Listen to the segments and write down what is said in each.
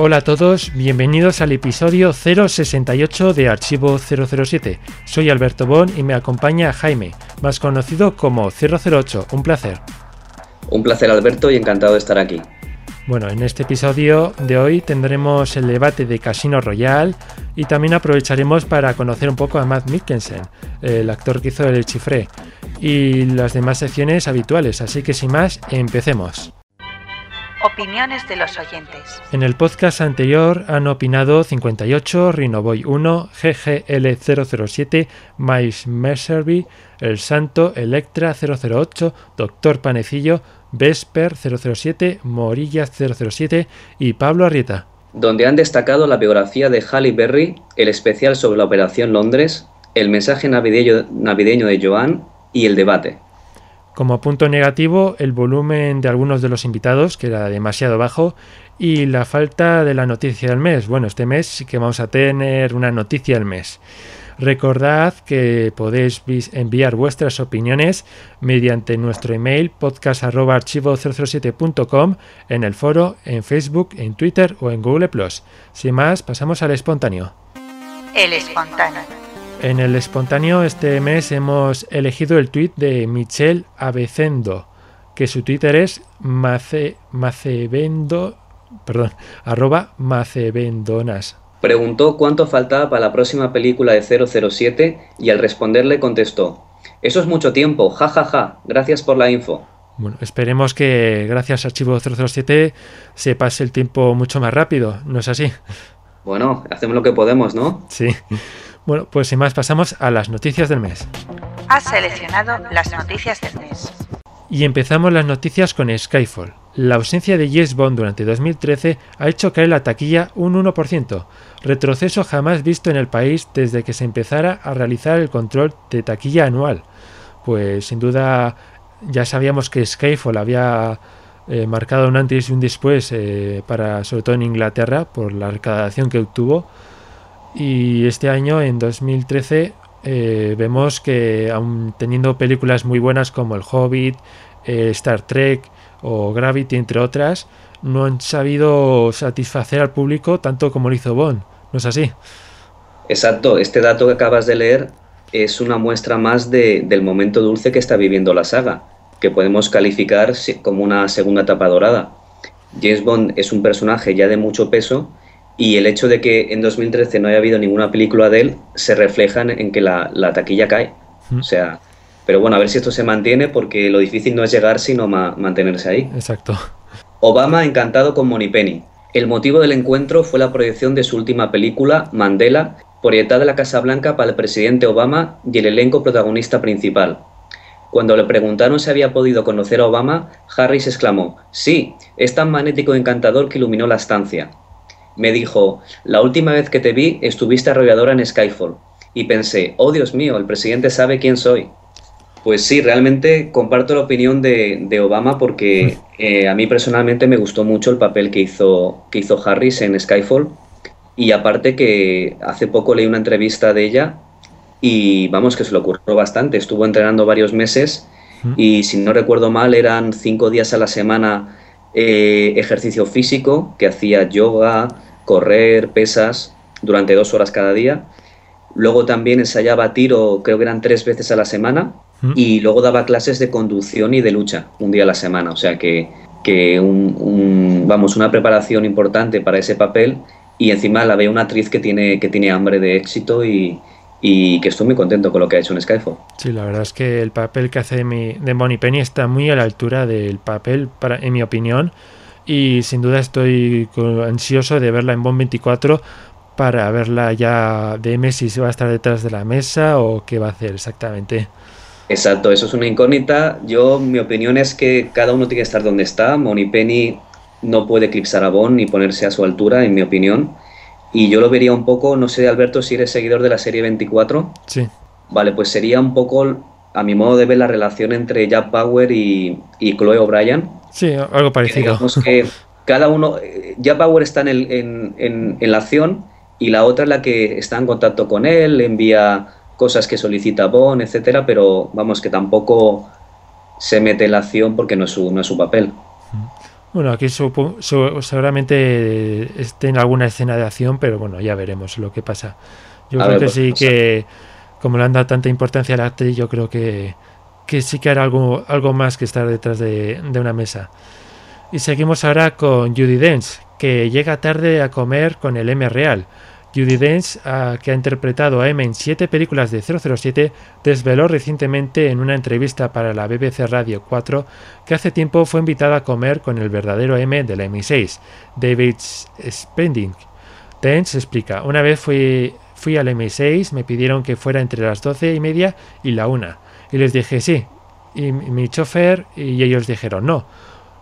Hola a todos, bienvenidos al episodio 068 de Archivo 007. Soy Alberto Bon y me acompaña Jaime, más conocido como 008. Un placer. Un placer Alberto y encantado de estar aquí. Bueno, en este episodio de hoy tendremos el debate de Casino Royale y también aprovecharemos para conocer un poco a Matt Mikkelsen, el actor que hizo el chifré, y las demás secciones habituales. Así que sin más, empecemos. Opiniones de los oyentes. En el podcast anterior han opinado 58, Rinoboy 1, GGL007, Mais Messerby, El Santo, Electra 008, Doctor Panecillo, Vesper 007, Morillas 007 y Pablo Arrieta. Donde han destacado la biografía de Halle Berry, el especial sobre la Operación Londres, el mensaje navideño, navideño de Joan y el debate. Como punto negativo, el volumen de algunos de los invitados, que era demasiado bajo, y la falta de la noticia del mes. Bueno, este mes sí que vamos a tener una noticia del mes. Recordad que podéis enviar vuestras opiniones mediante nuestro email podcast.archivo007.com en el foro, en Facebook, en Twitter o en Google ⁇ Sin más, pasamos al espontáneo. El espontáneo. En el espontáneo este mes hemos elegido el tuit de Michelle Abecendo, que su Twitter es mace, macebendo, perdón, arroba macebendonas. Preguntó cuánto faltaba para la próxima película de 007 y al responderle contestó, eso es mucho tiempo, jajaja, ja, ja. gracias por la info. Bueno, esperemos que gracias a Archivo 007 se pase el tiempo mucho más rápido, ¿no es así? Bueno, hacemos lo que podemos, ¿no? Sí. Bueno, pues sin más pasamos a las noticias del mes. Has seleccionado las noticias del mes. Y empezamos las noticias con Skyfall. La ausencia de Yes Bond durante 2013 ha hecho caer la taquilla un 1%, retroceso jamás visto en el país desde que se empezara a realizar el control de taquilla anual. Pues sin duda ya sabíamos que Skyfall había eh, marcado un antes y un después eh, para sobre todo en Inglaterra por la recaudación que obtuvo y este año, en 2013, eh, vemos que aun teniendo películas muy buenas como El Hobbit, eh, Star Trek o Gravity, entre otras, no han sabido satisfacer al público tanto como lo hizo Bond. ¿No es así? Exacto, este dato que acabas de leer es una muestra más de, del momento dulce que está viviendo la saga, que podemos calificar como una segunda etapa dorada. James Bond es un personaje ya de mucho peso y el hecho de que en 2013 no haya habido ninguna película de él se refleja en que la, taquilla cae. O sea, pero bueno, a ver si esto se mantiene porque lo difícil no es llegar sino mantenerse ahí. Exacto. Obama encantado con Penny. El motivo del encuentro fue la proyección de su última película, Mandela, proyectada de la Casa Blanca para el presidente Obama y el elenco protagonista principal. Cuando le preguntaron si había podido conocer a Obama, Harris exclamó, sí, es tan magnético y encantador que iluminó la estancia me dijo, la última vez que te vi estuviste arrolladora en Skyfall. Y pensé, oh Dios mío, el presidente sabe quién soy. Pues sí, realmente comparto la opinión de, Obama porque eh, a mí personalmente me gustó mucho el papel que hizo, que hizo Harris en Skyfall. Y aparte que hace poco leí una entrevista de ella y vamos que se lo ocurrió bastante. Estuvo entrenando varios meses y si no recuerdo mal eran cinco días a la semana eh, ejercicio físico, que hacía yoga, correr, pesas, durante dos horas cada día. Luego también ensayaba tiro, creo que eran tres veces a la semana. Y luego daba clases de conducción y de lucha un día a la semana. O sea que, que un, vamos, una preparación importante para ese papel. Y encima la veo una actriz que tiene, que tiene hambre de éxito y, y que estoy muy contento con lo que ha hecho en Skyfall. Sí, la verdad es que el papel que hace de, de Bonnie Penny está muy a la altura del papel, para, en mi opinión y sin duda estoy ansioso de verla en Bond 24 para verla ya de M si se va a estar detrás de la mesa o qué va a hacer exactamente. Exacto, eso es una incógnita. Yo, mi opinión es que cada uno tiene que estar donde está. Moni Penny no puede eclipsar a Bond ni ponerse a su altura, en mi opinión. Y yo lo vería un poco, no sé, Alberto, si eres seguidor de la serie 24. Sí. Vale, pues sería un poco, a mi modo de ver, la relación entre Jack Bauer y, y Chloe O'Brien. Sí, algo parecido. Digamos que cada uno, Jack Bauer está en, el, en, en, en la acción y la otra es la que está en contacto con él, le envía cosas que solicita Bond, etcétera, pero vamos, que tampoco se mete en la acción porque no es su, no es su papel. Bueno, aquí supo, su, seguramente esté en alguna escena de acción, pero bueno, ya veremos lo que pasa. Yo A creo ver, que pues, sí sé. Como le han dado tanta importancia a la actriz, yo creo que, que sí que hará algo, algo más que estar detrás de, de una mesa. Y seguimos ahora con Judy Dench, que llega tarde a comer con el M real. Judy Dench, ah, que ha interpretado a M en siete películas de 007, desveló recientemente en una entrevista para la BBC Radio 4 que hace tiempo fue invitada a comer con el verdadero M de la MI6, David Spending. Dench explica, una vez fui, fui al MI6, me pidieron que fuera entre las 12 y media y la una, y les dije sí, y mi chofer, y ellos dijeron no,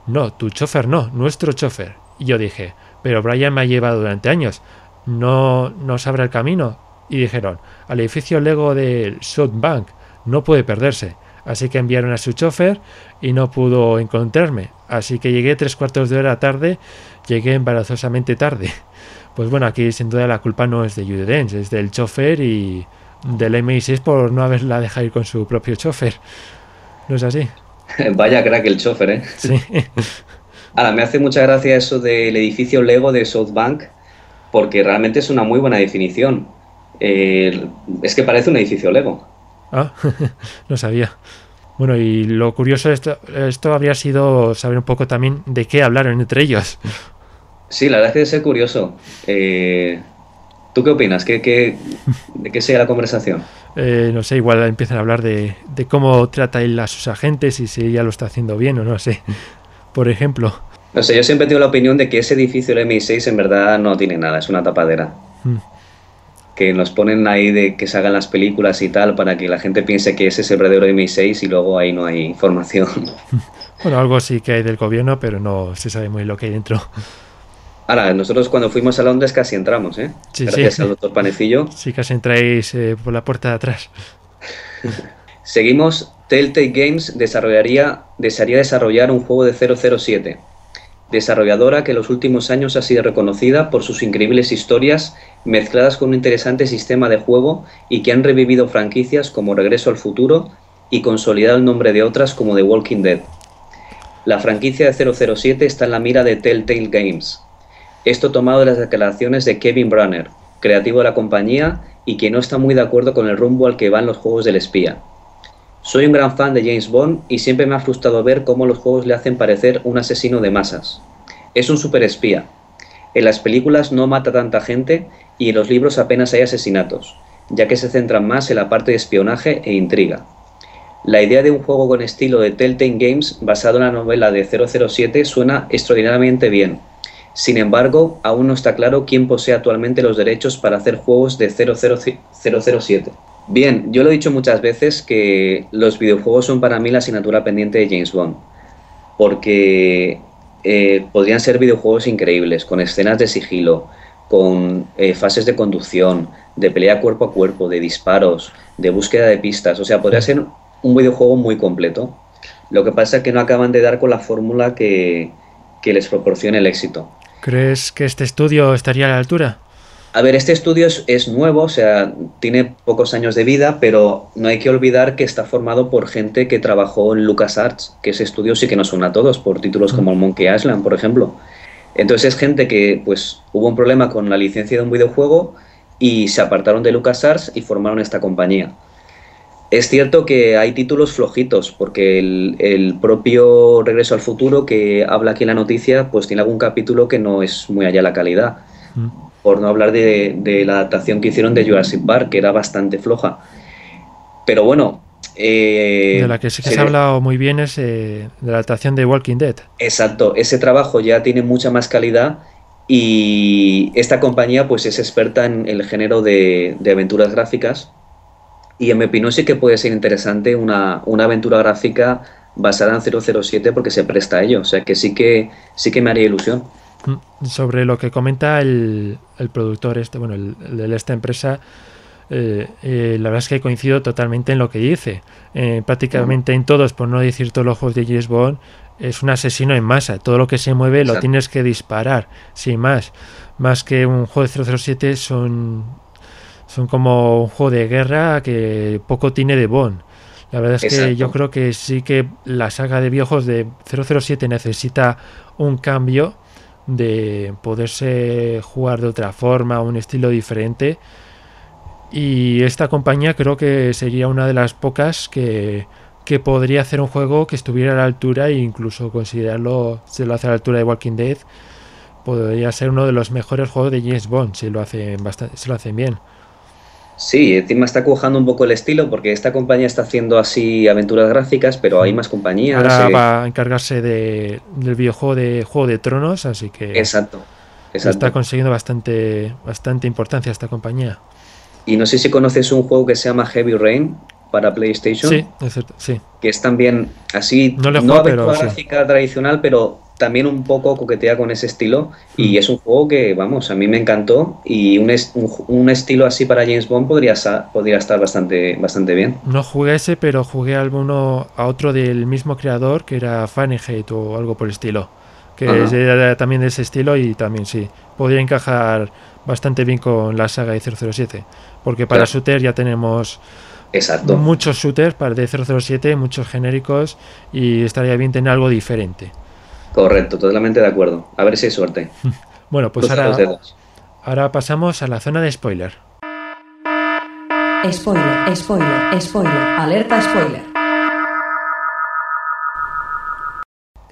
no, tu chofer no, nuestro chofer. Y yo dije, pero Brian me ha llevado durante años, no, no sabrá el camino. Y dijeron, al edificio Lego del South Bank, no puede perderse. Así que enviaron a su chofer y no pudo encontrarme. Así que llegué tres cuartos de hora tarde, llegué embarazosamente tarde. Pues bueno, aquí sin duda la culpa no es de Judy Dench, es del chofer y del MI6 por no haberla dejado ir con su propio chofer. ¿No es así? Vaya crack el chofer, ¿eh? Sí. Ahora, me hace mucha gracia eso del edificio Lego de South Bank, porque realmente es una muy buena definición. Eh, es que parece un edificio Lego. Ah, no sabía. Bueno, y lo curioso de esto, esto habría sido saber un poco también de qué hablaron entre ellos. Sí, la verdad es que debe ser curioso. Eh, ¿Tú qué opinas? ¿Qué, qué, ¿De qué sea la conversación? Eh, no sé, igual empiezan a hablar de, de cómo trata él a sus agentes y si ella lo está haciendo bien o no sé. Por ejemplo. No sé, yo siempre tengo la opinión de que ese edificio del MI6 en verdad no tiene nada, es una tapadera. Mm. Que nos ponen ahí de que se hagan las películas y tal para que la gente piense que ese es el verdadero MI6 y luego ahí no hay información. Bueno, algo sí que hay del gobierno, pero no se sabe muy lo que hay dentro. Ahora, nosotros cuando fuimos a Londres casi entramos, ¿eh? Sí, Gracias sí. al doctor Panecillo. Sí os entráis eh, por la puerta de atrás. Seguimos, Telltale Games desarrollaría, desearía desarrollar un juego de 007. Desarrolladora que en los últimos años ha sido reconocida por sus increíbles historias mezcladas con un interesante sistema de juego y que han revivido franquicias como Regreso al Futuro y consolidado el nombre de otras como The Walking Dead. La franquicia de 007 está en la mira de Telltale Games. Esto tomado de las declaraciones de Kevin Brunner, creativo de la compañía y que no está muy de acuerdo con el rumbo al que van los juegos del espía. Soy un gran fan de James Bond y siempre me ha frustrado ver cómo los juegos le hacen parecer un asesino de masas. Es un superespía. En las películas no mata tanta gente y en los libros apenas hay asesinatos, ya que se centran más en la parte de espionaje e intriga. La idea de un juego con estilo de Telltale Games basado en la novela de 007 suena extraordinariamente bien. Sin embargo, aún no está claro quién posee actualmente los derechos para hacer juegos de 007. Bien, yo lo he dicho muchas veces que los videojuegos son para mí la asignatura pendiente de James Bond, porque eh, podrían ser videojuegos increíbles, con escenas de sigilo, con eh, fases de conducción, de pelea cuerpo a cuerpo, de disparos, de búsqueda de pistas, o sea, podría ser un videojuego muy completo. Lo que pasa es que no acaban de dar con la fórmula que, que les proporcione el éxito. ¿Crees que este estudio estaría a la altura? A ver, este estudio es, nuevo, o sea, tiene pocos años de vida, pero no hay que olvidar que está formado por gente que trabajó en LucasArts, que ese estudio sí que nos suena a todos, por títulos como el Monkey Island, por ejemplo. Entonces es gente que, pues, hubo un problema con la licencia de un videojuego y se apartaron de LucasArts y formaron esta compañía. Es cierto que hay títulos flojitos, porque el, el, propio Regreso al Futuro, que habla aquí en la noticia, pues tiene algún capítulo que no es muy allá la calidad. Mm. Por no hablar de, de, la adaptación que hicieron de Jurassic Park, que era bastante floja. Pero bueno. Eh, de la que sí que se, se ha hablado muy bien es eh, de la adaptación de Walking Dead. Exacto, ese trabajo ya tiene mucha más calidad y esta compañía pues es experta en el género de, de aventuras gráficas y en mi opinión sí que puede ser interesante una, una, aventura gráfica basada en 007 porque se presta a ello. O sea que sí que sí que me haría ilusión. Sobre lo que comenta el, el productor este, bueno, el, el de esta empresa, eh, eh, la verdad es que coincido totalmente en lo que dice. Eh, prácticamente en todos, por no decir todos los juegos de James Bond, es un asesino en masa. Todo lo que se mueve lo tienes que disparar, sin más. Más que un juego de 007 son, son como un juego de guerra que poco tiene de Bond. La verdad es que yo creo que sí que la saga de viejos de 007 necesita un cambio de poderse jugar de otra forma, un estilo diferente. Y esta compañía creo que sería una de las pocas que, que podría hacer un juego que estuviera a la altura e incluso considerarlo, si lo hace a la altura de Walking Dead, podría ser uno de los mejores juegos de James Bond si lo hacen, bastante, si lo hacen bien. Sí, encima está cojando un poco el estilo porque esta compañía está haciendo así aventuras gráficas, pero hay más compañías. Ahora va a encargarse de, del videojuego de Juego de Tronos, así que exacto, está consiguiendo bastante, bastante importancia esta compañía. Y no sé si conoces un juego que se llama Heavy Rain para PlayStation. Sí, es cierto, sí. Que es también así, no, le no gráfica tradicional, pero también un poco coquetea con ese estilo y mm. es un juego que, vamos, a mí me encantó y un, un, estilo así para James Bond podría, podría estar bastante, bastante bien. No jugué ese, pero jugué a, alguno, a otro del mismo creador que era Fahrenheit o algo por el estilo, que es también de ese estilo y también sí, podría encajar bastante bien con la saga de 007, porque para shooter ya tenemos... Exacto. Muchos shooters para de 007, muchos genéricos y estaría bien tener algo diferente. Correcto, totalmente de acuerdo. A ver si hay suerte. bueno, pues ahora, ahora pasamos a la zona de spoiler. Spoiler, spoiler, spoiler, alerta spoiler.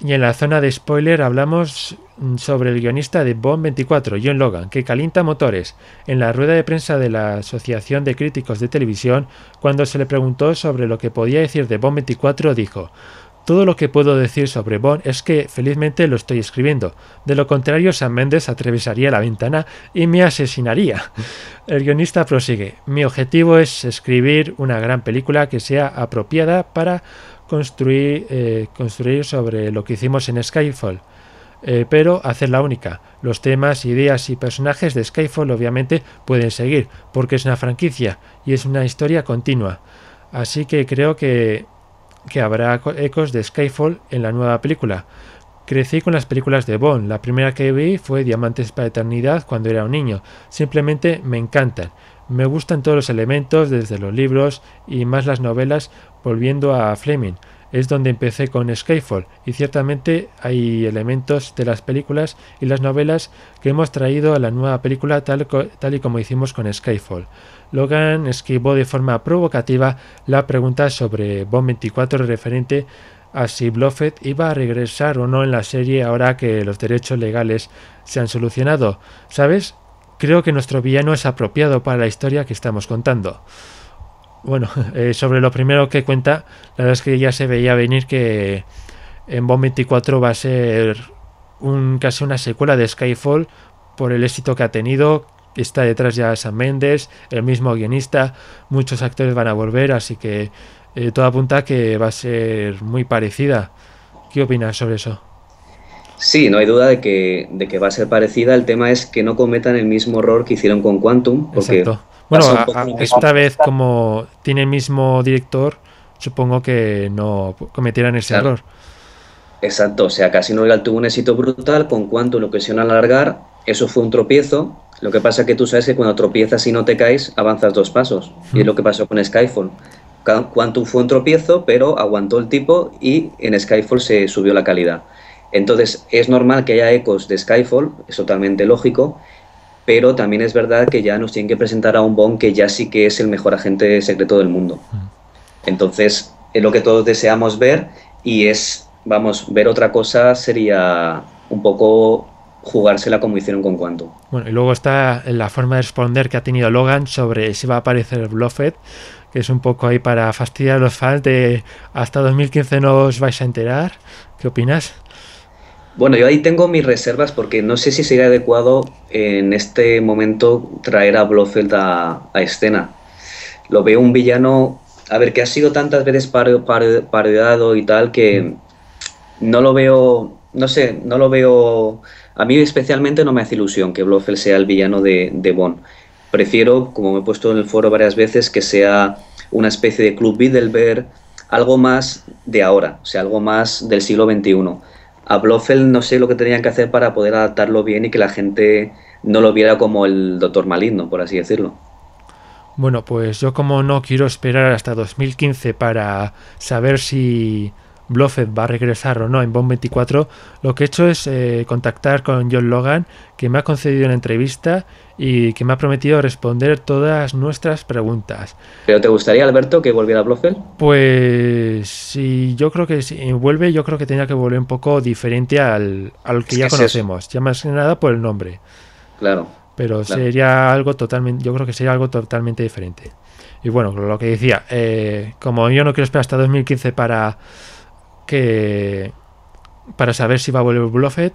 Y en la zona de spoiler hablamos sobre el guionista de Bond 24, John Logan, que calienta motores. En la rueda de prensa de la Asociación de Críticos de Televisión, cuando se le preguntó sobre lo que podía decir de Bond 24, dijo todo lo que puedo decir sobre Bond es que felizmente lo estoy escribiendo. De lo contrario, Sam Mendes atravesaría la ventana y me asesinaría. El guionista prosigue. Mi objetivo es escribir una gran película que sea apropiada para construir, eh, construir sobre lo que hicimos en Skyfall. Eh, pero hacerla única. Los temas, ideas y personajes de Skyfall obviamente pueden seguir, porque es una franquicia y es una historia continua. Así que creo que que habrá ecos de Skyfall en la nueva película. Crecí con las películas de Bond. La primera que vi fue Diamantes para Eternidad cuando era un niño. Simplemente me encantan. Me gustan todos los elementos, desde los libros y más las novelas, volviendo a Fleming. Es donde empecé con Skyfall y ciertamente hay elementos de las películas y las novelas que hemos traído a la nueva película tal, y como hicimos con Skyfall. Logan esquivó de forma provocativa la pregunta sobre Bond 24 referente a si Bluffett iba a regresar o no en la serie ahora que los derechos legales se han solucionado. ¿Sabes? Creo que nuestro villano es apropiado para la historia que estamos contando. Bueno, eh, sobre lo primero que cuenta, la verdad es que ya se veía venir que en Bond 24 va a ser un, casi una secuela de Skyfall por el éxito que ha tenido, está detrás ya Sam Mendes, el mismo guionista, muchos actores van a volver, así que eh, todo apunta que va a ser muy parecida. ¿Qué opinas sobre eso? Sí, no hay duda de que, de que va a ser parecida. El tema es que no cometan el mismo error que hicieron con Quantum. Porque Bueno, esta vez como tiene el mismo director, supongo que no cometieran ese error. Exacto, o sea, Casino Royale tuvo un éxito brutal, con Quantum lo quisieron alargar, eso fue un tropiezo, lo que pasa es que tú sabes que cuando tropiezas y no te caes, avanzas dos pasos. Y es lo que pasó con Skyfall. Quantum fue un tropiezo, pero aguantó el tipo y en Skyfall se subió la calidad. Entonces, es normal que haya ecos de Skyfall, es totalmente lógico, pero también es verdad que ya nos tienen que presentar a un Bond que ya sí que es el mejor agente secreto del mundo. Entonces, es lo que todos deseamos ver y es, vamos, ver otra cosa sería un poco jugársela como hicieron con Quantum. Bueno, y luego está la forma de responder que ha tenido Logan sobre si va a aparecer Bluffet, que es un poco ahí para fastidiar a los fans de hasta 2015 no os vais a enterar. ¿Qué opinas? Bueno, yo ahí tengo mis reservas porque no sé si sería adecuado en este momento traer a Blofeld a, escena. Lo veo un villano, a ver, que ha sido tantas veces parodiado y tal que no lo veo, no sé, no lo veo a mí especialmente no me hace ilusión que Blofeld sea el villano de, Bond. Prefiero, como me he puesto en el foro varias veces, que sea una especie de Club Bilderberg, algo más de ahora, o sea, algo más del siglo XXI. A Blofeld no sé lo que tenían que hacer para poder adaptarlo bien y que la gente no lo viera como el Doctor Maligno, por así decirlo. Bueno, pues yo como no quiero esperar hasta 2015 para saber si Bluffet va a regresar o no en Bond 24, lo que he hecho es eh, contactar con John Logan, que me ha concedido una entrevista y que me ha prometido responder todas nuestras preguntas. ¿Pero te gustaría, Alberto, que volviera Blofeld? Pues sí, yo creo que si vuelve, yo creo que tenía que volver un poco diferente al, al que ya conocemos, ya más que nada por el nombre. Claro. Pero sería algo totalmente, yo creo que sería algo totalmente diferente. Y bueno, lo que decía, eh, como yo no quiero esperar hasta 2015 para que para saber si va a volver Bluffet,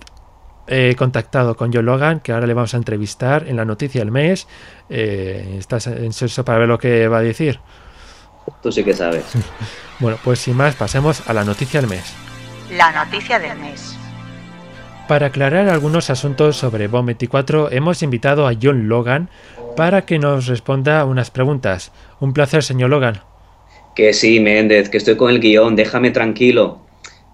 he contactado con John Logan, que ahora le vamos a entrevistar en la noticia del mes. Eh, ¿Estás ansioso para ver lo que va a decir? Tú sí que sabes. bueno, pues sin más, pasemos a la noticia del mes. La noticia del mes. Para aclarar algunos asuntos sobre Bomb 24, hemos invitado a John Logan para que nos responda unas preguntas. Un placer, señor Logan. Que sí, Méndez, que estoy con el guion, déjame tranquilo.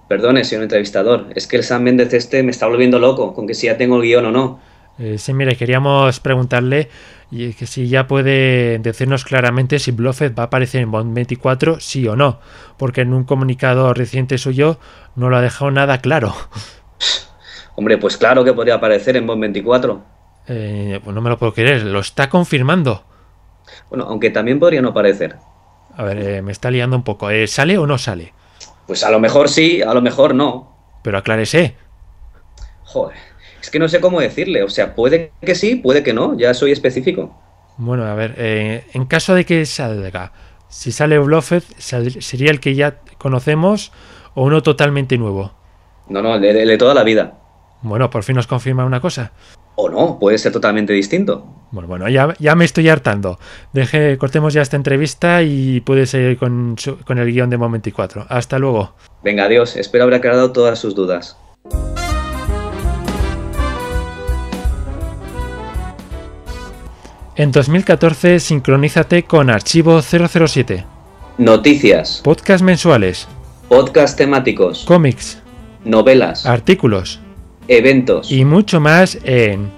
Perdone, señor entrevistador, es que el Sam Méndez este me está volviendo loco con que si ya tengo el guion o no. Eh, sí, mire, queríamos preguntarle y que si ya puede decirnos claramente si Bluffet va a aparecer en Bond 24, sí o no, porque en un comunicado reciente suyo no lo ha dejado nada claro. Hombre, pues claro que podría aparecer en Bond 24. Eh, pues no me lo puedo creer, lo está confirmando. Bueno, aunque también podría no aparecer. A ver, eh, me está liando un poco. Eh, ¿Sale o no sale? Pues a lo mejor sí, a lo mejor no. Pero aclárese. Joder, es que no sé cómo decirle. O sea, puede que sí, puede que no. Ya soy específico. Bueno, a ver, eh, en caso de que salga, si sale Bluffet, ¿sería el que ya conocemos o uno totalmente nuevo? No, no, el de toda la vida. Bueno, por fin nos confirma una cosa. O no, puede ser totalmente distinto. Bueno, bueno, ya, ya me estoy hartando. Deje, cortemos ya esta entrevista y puede seguir con, con el guion de Momento 24. Hasta luego. Venga, adiós. Espero haber aclarado todas sus dudas. En 2014, sincronízate con Archivo 007. Noticias. Podcast mensuales. Podcast temáticos. Cómics. Novelas. Artículos. Eventos. Y mucho más en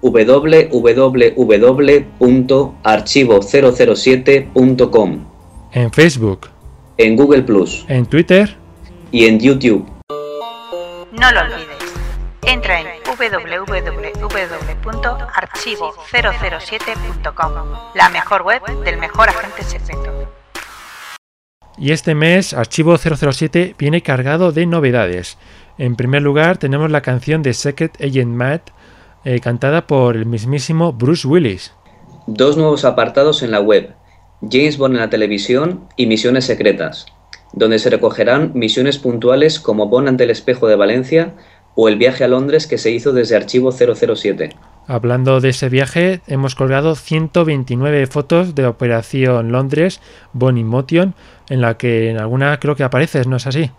www.archivo007.com. En Facebook. En Google Plus. En Twitter. Y en YouTube. No lo olvides. Entra en www.archivo007.com, la mejor web del mejor agente secreto. Y este mes Archivo 007 viene cargado de novedades. En primer lugar tenemos la canción de Secret Agent Matt, eh, cantada por el mismísimo Bruce Willis. Dos nuevos apartados en la web, James Bond en la televisión y Misiones Secretas, donde se recogerán misiones puntuales como Bond ante el espejo de Valencia o el viaje a Londres que se hizo desde Archivo 007. Hablando de ese viaje, hemos colgado 129 fotos de Operación Londres, Bonnie Motion, en la que en alguna creo que apareces, ¿no es así?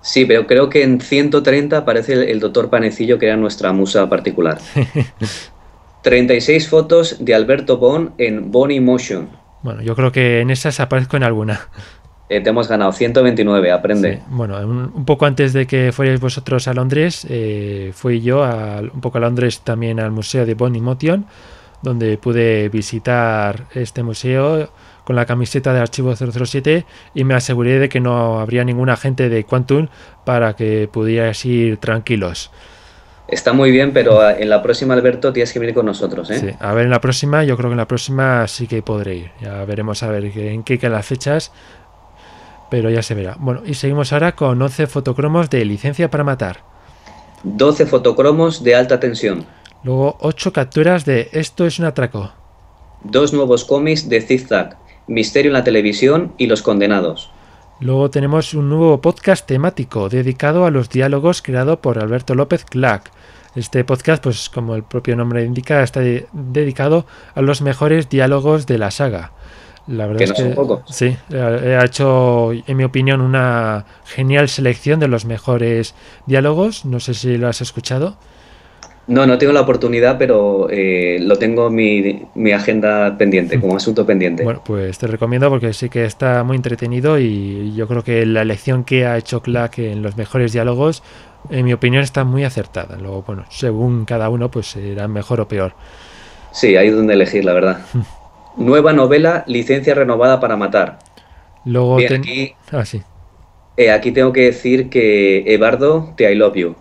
Sí, pero creo que en 130 aparece el, doctor Panecillo, que era nuestra musa particular. 36 fotos de Alberto Bon en Bonnie Motion. Bueno, yo creo que en esas aparezco en alguna. Eh, te hemos ganado 129, aprende. Bueno, un, poco antes de que fuerais vosotros a Londres, eh, fui yo un poco a Londres también al museo de Bonnie Motion, donde pude visitar este museo con la camiseta de archivo 007 y me aseguré de que no habría ningún agente de Quantum para que pudierais ir tranquilos. Está muy bien, pero en la próxima, Alberto, tienes que venir con nosotros. ¿eh? Sí, a ver, en la próxima, yo creo que en la próxima sí que podré ir. Ya veremos a ver en qué quedan las fechas, pero ya se verá. Bueno, y seguimos ahora con 11 fotocromos de licencia para matar. 12 fotocromos de alta tensión. Luego 8 capturas de Esto es un atraco. Dos nuevos cómics de Zigzag. Misterio en la televisión y Los Condenados. Luego tenemos un nuevo podcast temático dedicado a los diálogos creado por Alberto López Clack. Este podcast, pues como el propio nombre indica, está dedicado a los mejores diálogos de la saga. La verdad es que sí, ha hecho, en mi opinión, una genial selección de los mejores diálogos. No sé si lo has escuchado. No, no tengo la oportunidad, pero eh, lo tengo en mi, mi agenda pendiente, como asunto pendiente. Bueno, pues te recomiendo porque sí que está muy entretenido y yo creo que la elección que ha hecho Clark en los mejores diálogos, en mi opinión, está muy acertada. Luego, bueno, según cada uno, pues será mejor o peor. Sí, hay donde elegir, la verdad. Nueva novela, licencia renovada para matar. Luego Bien, ten- aquí, Ah, sí. eh, aquí tengo que decir que Ebardo, te I love you.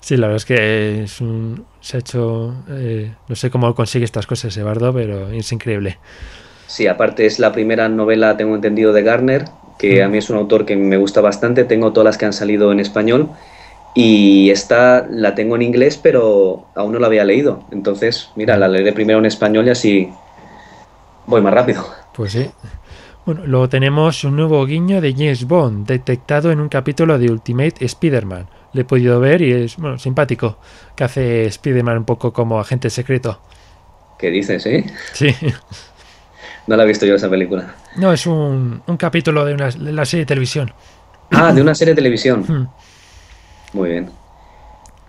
Sí, la verdad es que es un- se ha hecho... eh, no sé cómo consigue estas cosas, Eduardo, pero es increíble. Sí, aparte es la primera novela, tengo entendido, de Garner, que a mí es un autor que me gusta bastante. Tengo todas las que han salido en español y esta la tengo en inglés, pero aún no la había leído. Entonces, mira, la leeré primero en español y así voy más rápido. Pues sí. Bueno, luego tenemos un nuevo guiño de James Bond, detectado en un capítulo de Ultimate Spider-Man. Lo he podido ver y es bueno, simpático, que hace Spider-Man un poco como agente secreto. ¿Qué dices, eh? Sí. No la he visto yo esa película. No, es un, un capítulo de, una, de la serie de televisión. Ah, de una serie de televisión. Hmm. Muy bien.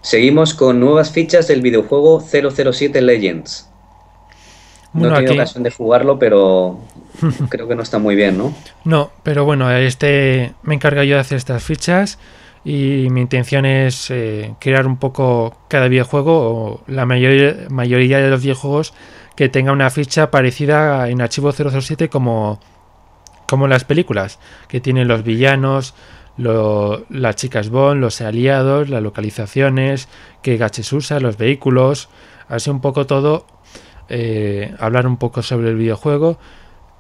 Seguimos con nuevas fichas del videojuego 007 Legends. No he tenido aquí- ocasión de jugarlo, pero creo que no está muy bien, ¿no? No, pero bueno, este me encargo yo de hacer estas fichas y mi intención es eh, crear un poco cada videojuego o la mayoría, mayoría de los videojuegos que tenga una ficha parecida en archivo 007 como, como las películas, que tienen los villanos, las chicas Bond, los aliados, las localizaciones, qué gaches usa, los vehículos, así un poco todo, eh, hablar un poco sobre el videojuego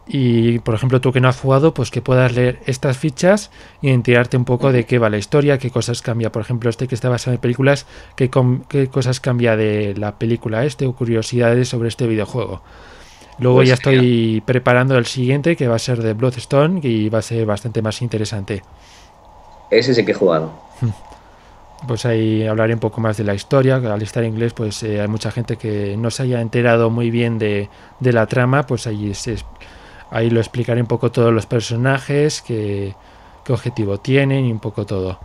y por ejemplo tú que no has jugado pues que puedas leer estas fichas y enterarte un poco de qué va la historia qué cosas cambia. Por ejemplo este que está basado en películas qué, qué cosas cambia de la película este o curiosidades sobre este videojuego luego Pues ya estoy preparando el siguiente que va a ser de Bloodstone y va a ser bastante más interesante. Ese sí que he jugado. pues ahí hablaré un poco más de la historia, al estar en inglés pues eh, hay mucha gente que no se haya enterado muy bien de, de la trama, pues ahí, se, ahí lo explicaré un poco todos los personajes, qué, qué objetivo tienen y un poco todo.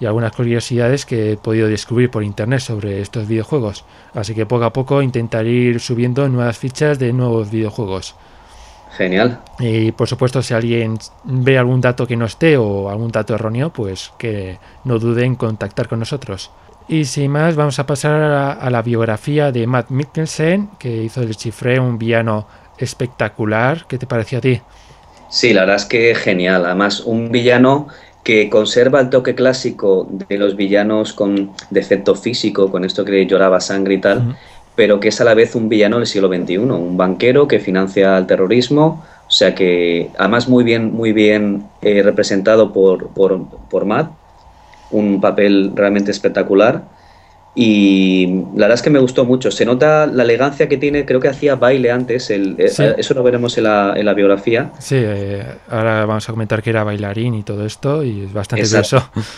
Y algunas curiosidades que he podido descubrir por internet sobre estos videojuegos. Así que poco a poco intentaré ir subiendo nuevas fichas de nuevos videojuegos. Genial. Y por supuesto, si alguien ve algún dato que no esté o algún dato erróneo, pues que no dude en contactar con nosotros. Y sin más, vamos a pasar a la, a la biografía de Matt Mikkelsen, que hizo del Chifré un villano espectacular. ¿Qué te pareció a ti? Sí, la verdad es que genial. Además, un villano que conserva el toque clásico de los villanos con defecto físico, con esto que lloraba sangre y tal, pero que es a la vez un villano del siglo XXI, un banquero que financia el terrorismo, o sea que además muy bien, muy bien eh, representado por, por, por Matt, un papel realmente espectacular. Y la verdad es que me gustó mucho. Se nota la elegancia que tiene, creo que hacía baile antes, el, eh, Sí. eso lo veremos en la, en la biografía. Sí, eh, ahora vamos a comentar que era bailarín y todo esto, y es bastante Exacto. curioso.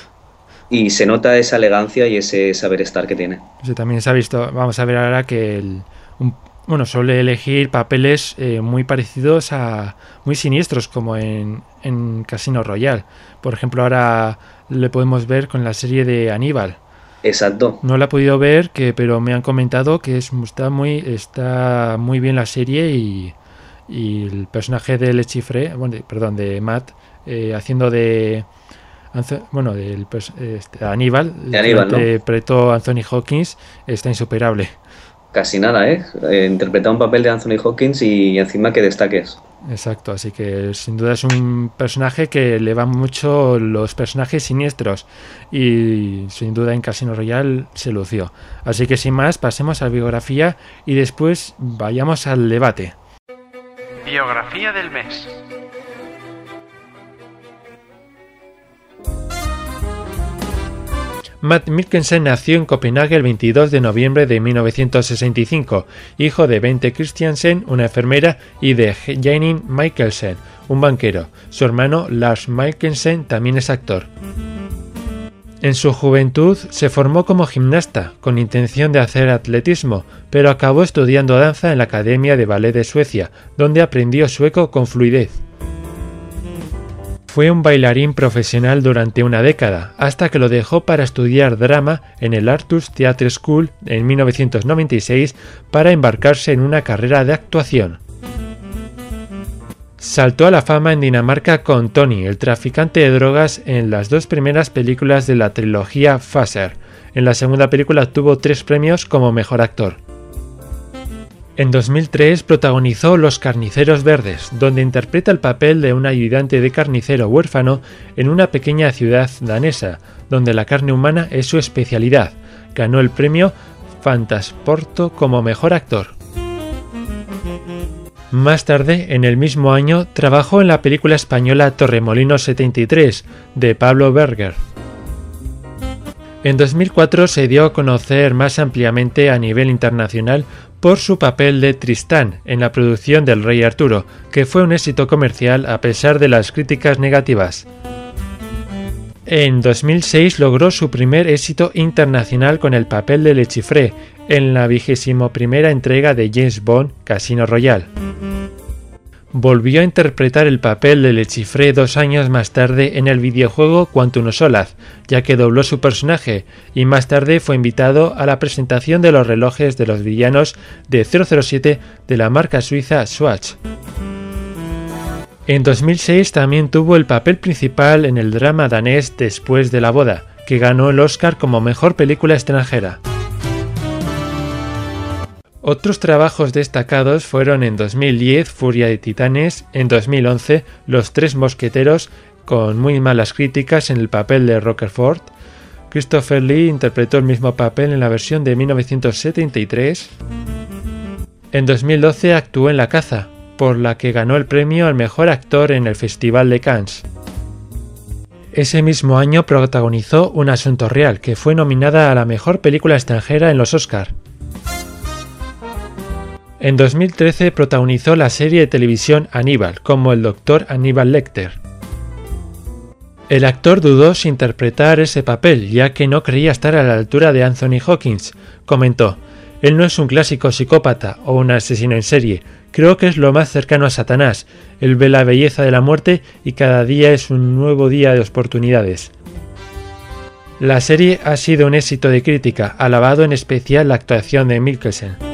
Y se nota esa elegancia y ese saber estar que tiene. Sí, también se ha visto, vamos a ver ahora que el, un- bueno, suele elegir papeles eh, muy parecidos a, muy siniestros como en, en Casino Royale. Por ejemplo, ahora le podemos ver con la serie de Aníbal. Exacto. No la he podido ver, que, pero me han comentado que es, está, muy, está muy bien la serie y, y el personaje de Le Chiffre, bueno, de- perdón, de Matt, eh, haciendo de... Bueno, del pers- este, Aníbal, De Aníbal, interpretó Anthony Hawkins, está insuperable. Casi nada, ¿eh? eh interpretar un papel de Anthony Hawkins y encima que destaques. Exacto, así que sin duda es un personaje que le van mucho los personajes siniestros y sin duda en Casino Royale se lució. Así que sin más, pasemos a la biografía y después vayamos al debate. Biografía del mes. Matt Mikkelsen nació en Copenhague el 22 de noviembre de 1965, hijo de Bente Christiansen, una enfermera, y de Janine Mikkelsen, un banquero. Su hermano Lars Mikkelsen también es actor. En su juventud se formó como gimnasta, con intención de hacer atletismo, pero acabó estudiando danza en la Academia de Ballet de Suecia, donde aprendió sueco con fluidez. Fue un bailarín profesional durante una década, hasta que lo dejó para estudiar drama en el Artus Theatre School en 1996 para embarcarse en una carrera de actuación. Saltó a la fama en Dinamarca con Tony, el traficante de drogas, en las dos primeras películas de la trilogía Faser. En la segunda película obtuvo tres premios como mejor actor. En 2003 protagonizó Los Carniceros Verdes, donde interpreta el papel de un ayudante de carnicero huérfano en una pequeña ciudad danesa, donde la carne humana es su especialidad. Ganó el premio Fantasporto como mejor actor. Más tarde, en el mismo año, trabajó en la película española Torremolinos 73, de Pablo Berger. En 2004 se dio a conocer más ampliamente a nivel internacional por su papel de Tristán en la producción del Rey Arturo, que fue un éxito comercial a pesar de las críticas negativas. En 2006 logró su primer éxito internacional con el papel de Lechifré en la vigésimo primera entrega de James Bond Casino Royale. Volvió a interpretar el papel de Lechifré dos años más tarde en el videojuego Quantum Solace, ya que dobló su personaje, y más tarde fue invitado a la presentación de los relojes de los villanos de 007 de la marca suiza Swatch. En 2006 también tuvo el papel principal en el drama danés Después de la boda, que ganó el Oscar como mejor película extranjera. Otros trabajos destacados fueron en 2010 Furia de Titanes, en 2011 Los Tres Mosqueteros, con muy malas críticas en el papel de Rockerford. Christopher Lee interpretó el mismo papel en la versión de 1973. En 2012 actuó en La Caza, por la que ganó el premio al mejor actor en el Festival de Cannes. Ese mismo año protagonizó Un Asunto Real, que fue nominada a la mejor película extranjera en los Oscar. En 2013 protagonizó la serie de televisión Aníbal como el Dr. Aníbal Lecter. El actor dudó si interpretar ese papel, ya que no creía estar a la altura de Anthony Hawkins. Comentó, él no es un clásico psicópata o un asesino en serie, creo que es lo más cercano a Satanás. Él ve la belleza de la muerte y cada día es un nuevo día de oportunidades. La serie ha sido un éxito de crítica, alabado en especial la actuación de Mikkelsen.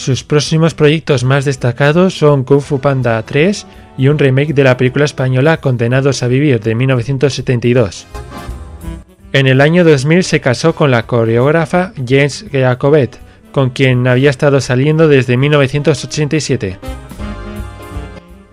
Sus próximos proyectos más destacados son Kung Fu Panda 3 y un remake de la película española Condenados a Vivir de 1972. En el año 2000 se casó con la coreógrafa James Jacobet, con quien había estado saliendo desde 1987.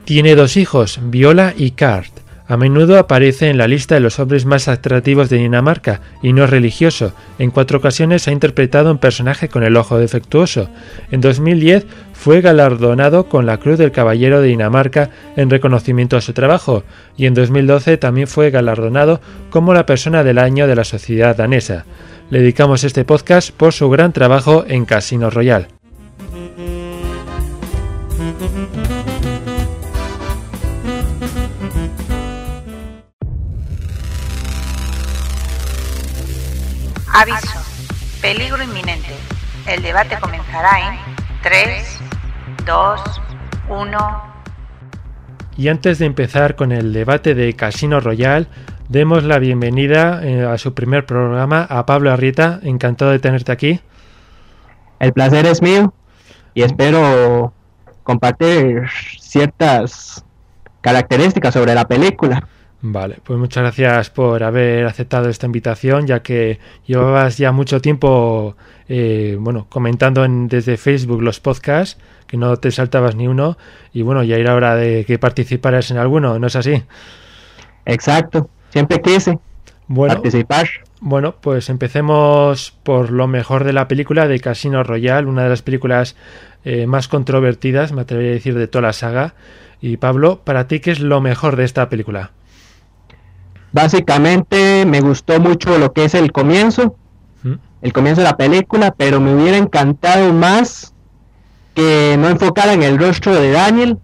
Tiene dos hijos, Viola y Kart. A menudo aparece en la lista de los hombres más atractivos de Dinamarca y no es religioso. En cuatro ocasiones ha interpretado un personaje con el ojo defectuoso. En 2010 fue galardonado con la Cruz del Caballero de Dinamarca en reconocimiento a su trabajo y en 2012 también fue galardonado como la persona del año de la sociedad danesa. Le dedicamos este podcast por su gran trabajo en Casino Royal. Aviso. Peligro inminente. El debate comenzará en 3, 2, 1. Y antes de empezar con el debate de Casino Royal, demos la bienvenida eh, a su primer programa a Pablo Arrieta. Encantado de tenerte aquí. El placer es mío y espero compartir ciertas características sobre la película. Vale, pues muchas gracias por haber aceptado esta invitación, ya que llevabas ya mucho tiempo, eh, bueno, comentando en, desde Facebook los podcasts, que no te saltabas ni uno, y bueno, ya era hora de que participaras en alguno, ¿no es así? Exacto, siempre quise bueno, participar. Bueno, pues empecemos por lo mejor de la película de Casino Royale, una de las películas eh, más controvertidas, me atrevería a decir, de toda la saga. Y Pablo, para ti, ¿qué es lo mejor de esta película? Básicamente me gustó mucho lo que es el comienzo, el comienzo de la película, pero me hubiera encantado más que no enfocara en el rostro de Daniel,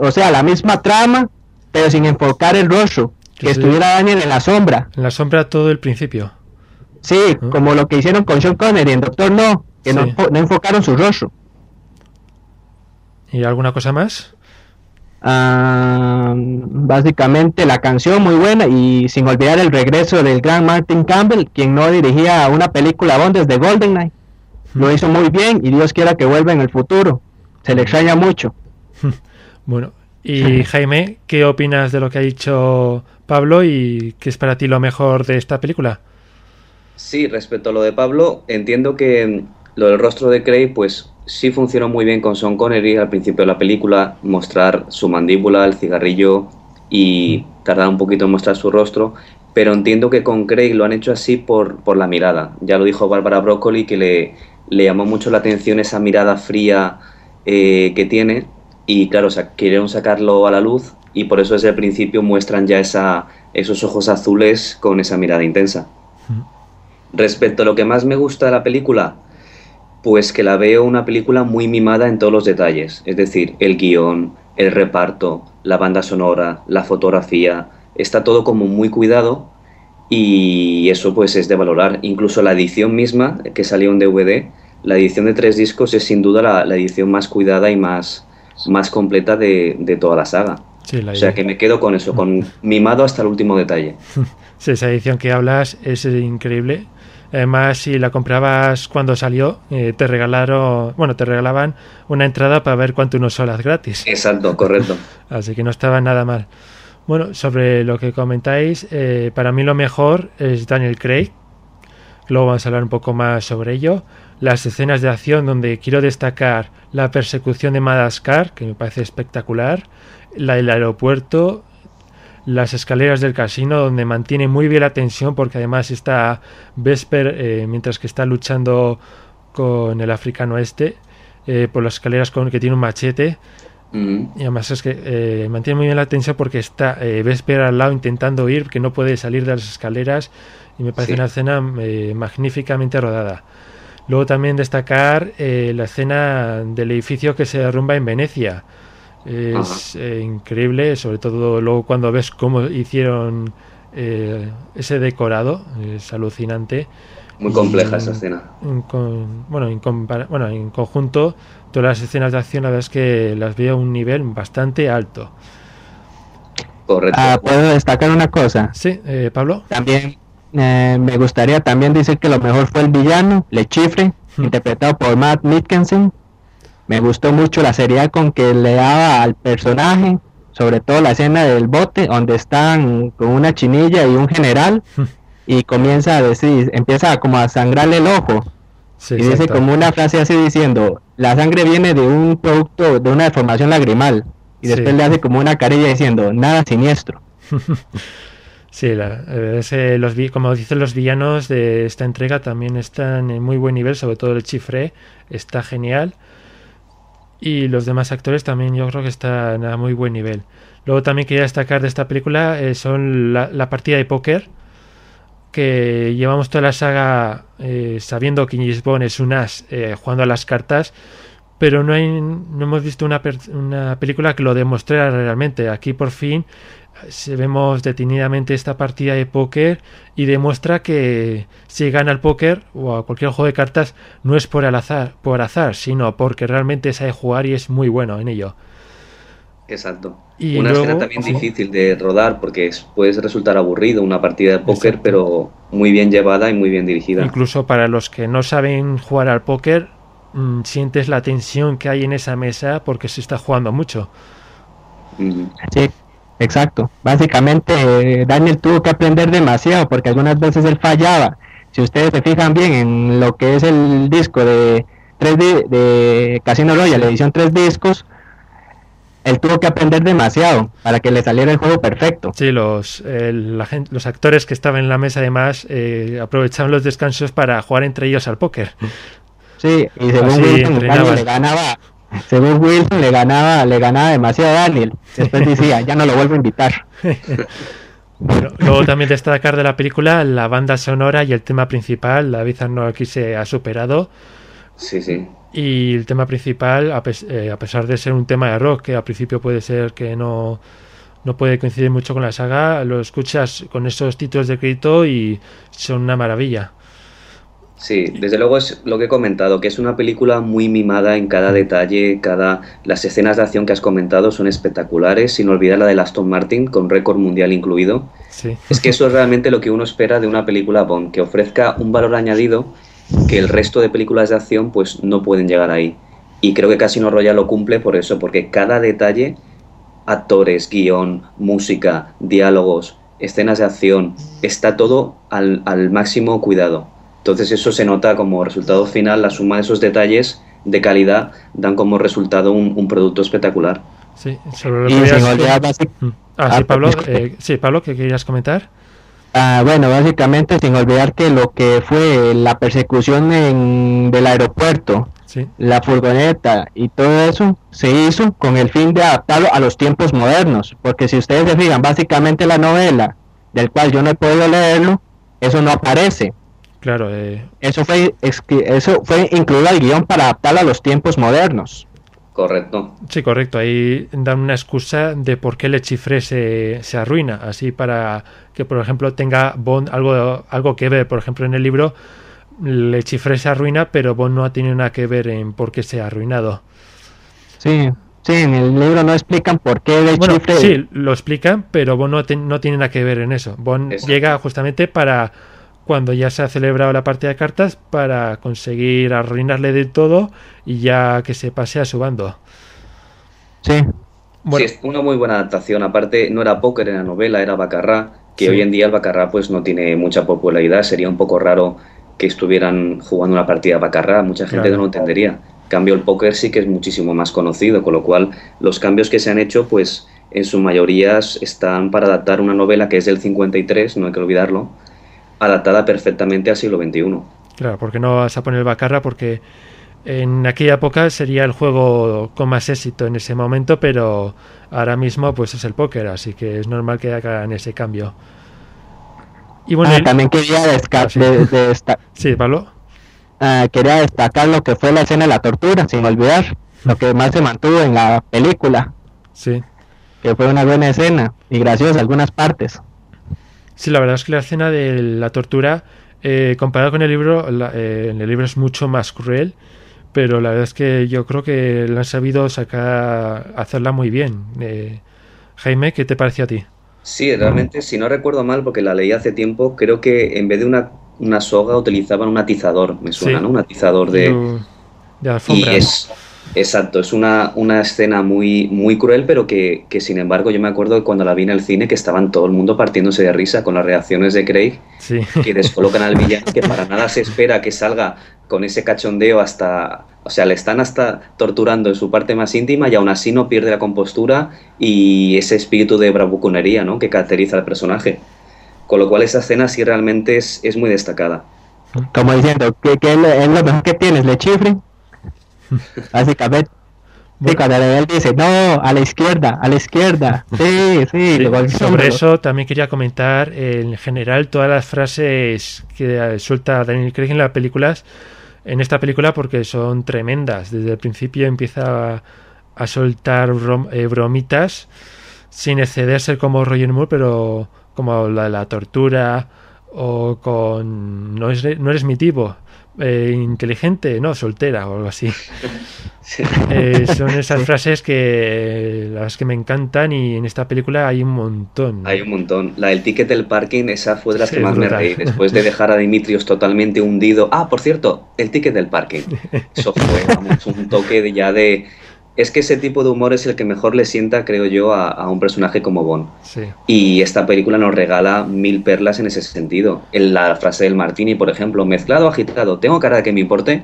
o sea, la misma trama, pero sin enfocar el rostro, que, estuviera Daniel en la sombra. En la sombra todo el principio. Sí, ¿Mm? como lo que hicieron con Sean Connery en Doctor No, que no, Sí. no enfocaron su rostro. ¿Y alguna cosa más? Ah, básicamente la canción muy buena y sin olvidar el regreso del gran Martin Campbell, quien no dirigía una película Bond desde GoldenEye. Lo hizo muy bien y Dios quiera que vuelva en el futuro. Se le extraña mucho. Bueno, y Jaime, ¿qué opinas de lo que ha dicho Pablo y qué es para ti lo mejor de esta película? Sí, respecto a lo de Pablo, entiendo que lo del rostro de Craig, pues sí funcionó muy bien con Sean Connery al principio de la película, mostrar su mandíbula, el cigarrillo y tardar un poquito en mostrar su rostro, pero entiendo que con Craig lo han hecho así por, por la mirada. Ya lo dijo Bárbara Broccoli que le, le llamó mucho la atención esa mirada fría eh, que tiene y claro, o sea, quisieron sacarlo a la luz y por eso desde el principio muestran ya esa, esos ojos azules con esa mirada intensa. Respecto a lo que más me gusta de la película, pues que la veo una película muy mimada en todos los detalles, es decir, el guion, el reparto, la banda sonora, la fotografía, está todo como muy cuidado y eso pues es de valorar. Incluso la edición misma, que salió en DVD, la edición de tres discos es sin duda la, la edición más cuidada y más, más completa de, de toda la saga. Sí, la O sea que me quedo con eso, con mimado hasta el último detalle. Sí, esa edición que hablas es increíble. Además, si la comprabas cuando salió, eh, te regalaron, bueno, te regalaban una entrada para ver cuánto unos solas gratis. Exacto, correcto. Así que no estaba nada mal. Bueno, sobre lo que comentáis, eh, para mí lo mejor es Daniel Craig. Luego vamos a hablar un poco más sobre ello. Las escenas de acción donde quiero destacar la persecución de Madagascar, que me parece espectacular. La del aeropuerto. Las escaleras del casino, donde mantiene muy bien la tensión, porque además está Vesper, eh, mientras que está luchando con el africano este, eh, por las escaleras con que tiene un machete. Mm, Y además es que eh, mantiene muy bien la tensión porque está eh, Vesper al lado intentando huir, que no puede salir de las escaleras. Y me parece Sí. una escena eh, magníficamente rodada. Luego también destacar eh, la escena del edificio que se derrumba en Venecia. Es eh, increíble, sobre todo luego cuando ves cómo hicieron eh, ese decorado, es alucinante. Muy compleja esa escena. en con- bueno, en bueno, en conjunto, todas las escenas de acción, la verdad es que las veo a un nivel bastante alto. Correcto. Ah, puedo destacar una cosa. Sí, eh, Pablo. También eh, me gustaría también decir que lo mejor fue el villano, Le Chifre, Hmm. interpretado por Matt Mitkensen. Me gustó mucho la seriedad con que le daba al personaje, sobre todo la escena del bote, donde están con una chinilla y un general, Hmm. y comienza a decir, empieza como a sangrarle el ojo, Sí, y dice como una frase así diciendo, la sangre viene de un producto, de una deformación lagrimal, y Sí. después le hace como una carilla diciendo, nada siniestro. Sí, la- eh, ese- los, como dicen los villanos de esta entrega también están en muy buen nivel, sobre todo el chifre está genial. Y los demás actores también yo creo que están a muy buen nivel. Luego también quería destacar de esta película eh, son la, partida de póker, que llevamos toda la saga eh, sabiendo que James Bond es un as eh, jugando a las cartas, pero no, hay, no hemos visto una, película que lo demostrara realmente. Aquí por fin se vemos detenidamente esta partida de póker y demuestra que si gana el póker o a cualquier juego de cartas no es por el azar, por azar, sino porque realmente sabe jugar y es muy bueno en ello. Exacto. Y una luego- escena también difícil de rodar porque es- puede resultar aburrido una partida de póker, Exacto. pero muy bien llevada y muy bien dirigida. Incluso para los que no saben jugar al póker, mm, sientes la tensión que hay en esa mesa porque se está jugando mucho. Sí, exacto. Básicamente eh, Daniel tuvo que aprender demasiado porque algunas veces él fallaba. Si ustedes se fijan bien en lo que es el disco de, tres di- de Casino Royale, edición tres discos, él tuvo que aprender demasiado para que le saliera el juego perfecto. Sí, los, eh, la gen- los actores que estaban en la mesa además eh, aprovechaban los descansos para jugar entre ellos al póker. Sí, y según Así Wilson. Daniel le ganaba, según Wilson le ganaba, le ganaba demasiado a Daniel. Después decía, ya no lo vuelvo a invitar. Bueno, luego también destacar de la película la banda sonora y el tema principal. David Arnold aquí se ha superado. sí, sí. Y el tema principal, a, pes- eh, a pesar de ser un tema de rock, que al principio puede ser que no, no puede coincidir mucho con la saga, lo escuchas con esos títulos de crédito y son una maravilla. Sí, desde luego es lo que he comentado, que es una película muy mimada en cada detalle, cada las escenas de acción que has comentado son espectaculares, sin olvidar la de Aston Martin con récord mundial incluido. Sí. Es que eso es realmente lo que uno espera de una película Bond, que ofrezca un valor añadido que el resto de películas de acción pues no pueden llegar ahí. Y creo que Casino Royale lo cumple por eso, porque cada detalle, actores, guion, música, diálogos, escenas de acción, está todo al, al máximo cuidado. Entonces eso se nota como resultado final, la suma de esos detalles de calidad dan como resultado un, un producto espectacular. Sí, sobre lo Y que sin habías- olvidar basi- Mm. Ah, sí, Ah, Pablo, eh, sí, Pablo, ¿qué querías comentar? Ah, bueno, básicamente sin olvidar que lo que fue la persecución en, del aeropuerto, Sí, la furgoneta y todo eso se hizo con el fin de adaptarlo a los tiempos modernos, porque si ustedes se fijan, básicamente la novela, del cual yo no he podido leerlo, eso no aparece. Claro, eh, Eso fue, eso fue incluido al guion para adaptarlo a los tiempos modernos. Correcto. sí, correcto. Ahí dan una excusa de por qué Le Chiffre se, se arruina, así para que, por ejemplo, tenga Bond algo, algo que ver. Por ejemplo, en el libro Le Chiffre se arruina, pero Bond no ha tenido nada que ver en por qué se ha arruinado. Sí, sí, en el libro no explican por qué de Bueno, chifre. sí, lo explican, pero Bond no, te- no tiene nada que ver en eso. Bond Exacto. llega justamente para cuando ya se ha celebrado la partida de cartas para conseguir arruinarle de todo y ya que se pase a su bando. Sí, Bueno, Sí, es una muy buena adaptación. Aparte, no era póker en la novela, era Bacarrá, que Sí. hoy en día el Bacarrá pues no tiene mucha popularidad. Sería un poco raro que estuvieran jugando una partida de Bacarrá. Mucha gente Claro. no lo entendería. En cambio, el póker sí que es muchísimo más conocido, con lo cual los cambios que se han hecho, pues en su mayoría están para adaptar una novela que es del 53, no hay que olvidarlo, adaptada perfectamente al siglo XXI. claro, porque no vas a poner Bacarra porque en aquella época sería el juego con más éxito en ese momento, pero ahora mismo pues es el póker, así que es normal que hagan ese cambio. Y bueno, Ah, el- también quería, Ah, sí. de- sí, Pablo. ah, quería destacar lo que fue la escena de la tortura, sin olvidar, lo que más se mantuvo en la película, Sí. que fue una buena escena y graciosa algunas partes. Sí, la verdad es que la escena de la tortura, eh, comparado con el libro, la- eh, en el libro es mucho más cruel, pero la verdad es que yo creo que lo han sabido sacar, hacerla muy bien. Eh, Jaime, ¿qué te pareció a ti? Sí, realmente, si no recuerdo mal, porque la leí hace tiempo, creo que en vez de una, una soga utilizaban un atizador, me suena, Sí. ¿no? Un atizador de... De Y alfombra. es, exacto, es una, una escena muy, muy cruel, pero que, que, sin embargo yo me acuerdo que cuando la vi en el cine que estaban todo el mundo partiéndose de risa con las reacciones de Craig, Sí, que descolocan al villano, que para nada se espera que salga con ese cachondeo hasta... O sea, le están hasta torturando en su parte más íntima y aún así no pierde la compostura y ese espíritu de bravuconería ¿no? que caracteriza al personaje. Con lo cual esa escena sí realmente es, es muy destacada. Como diciendo, ¿qué, qué es, lo, es lo mejor que tienes? ¿Le chifre? Básicamente. Sí, Bueno. cuando él dice, no, a la izquierda, a la izquierda. Sí, sí, Sí, sobre eso también quería comentar en general todas las frases que eh, suelta Daniel Craig en las películas, en esta película porque son tremendas. Desde el principio empieza a, a soltar brom- eh, bromitas sin excederse como Roger Moore, pero como la la tortura o con no, es, no eres mi tipo, eh, inteligente, no, soltera o algo así. Eh, son esas frases que las que me encantan y en esta película hay un montón. Hay un montón. La del ticket del parking, esa fue de las Sí, que más me reí. Después de dejar a Dimitrios totalmente hundido. Ah, por cierto, el ticket del parking. Eso fue, vamos, un toque de ya de... Es que ese tipo de humor es el que mejor le sienta, creo yo, a, a un personaje como Bond. Sí, Y esta película nos regala mil perlas en ese sentido. En la frase del Martini, por ejemplo, mezclado, agitado, tengo cara de que me importe,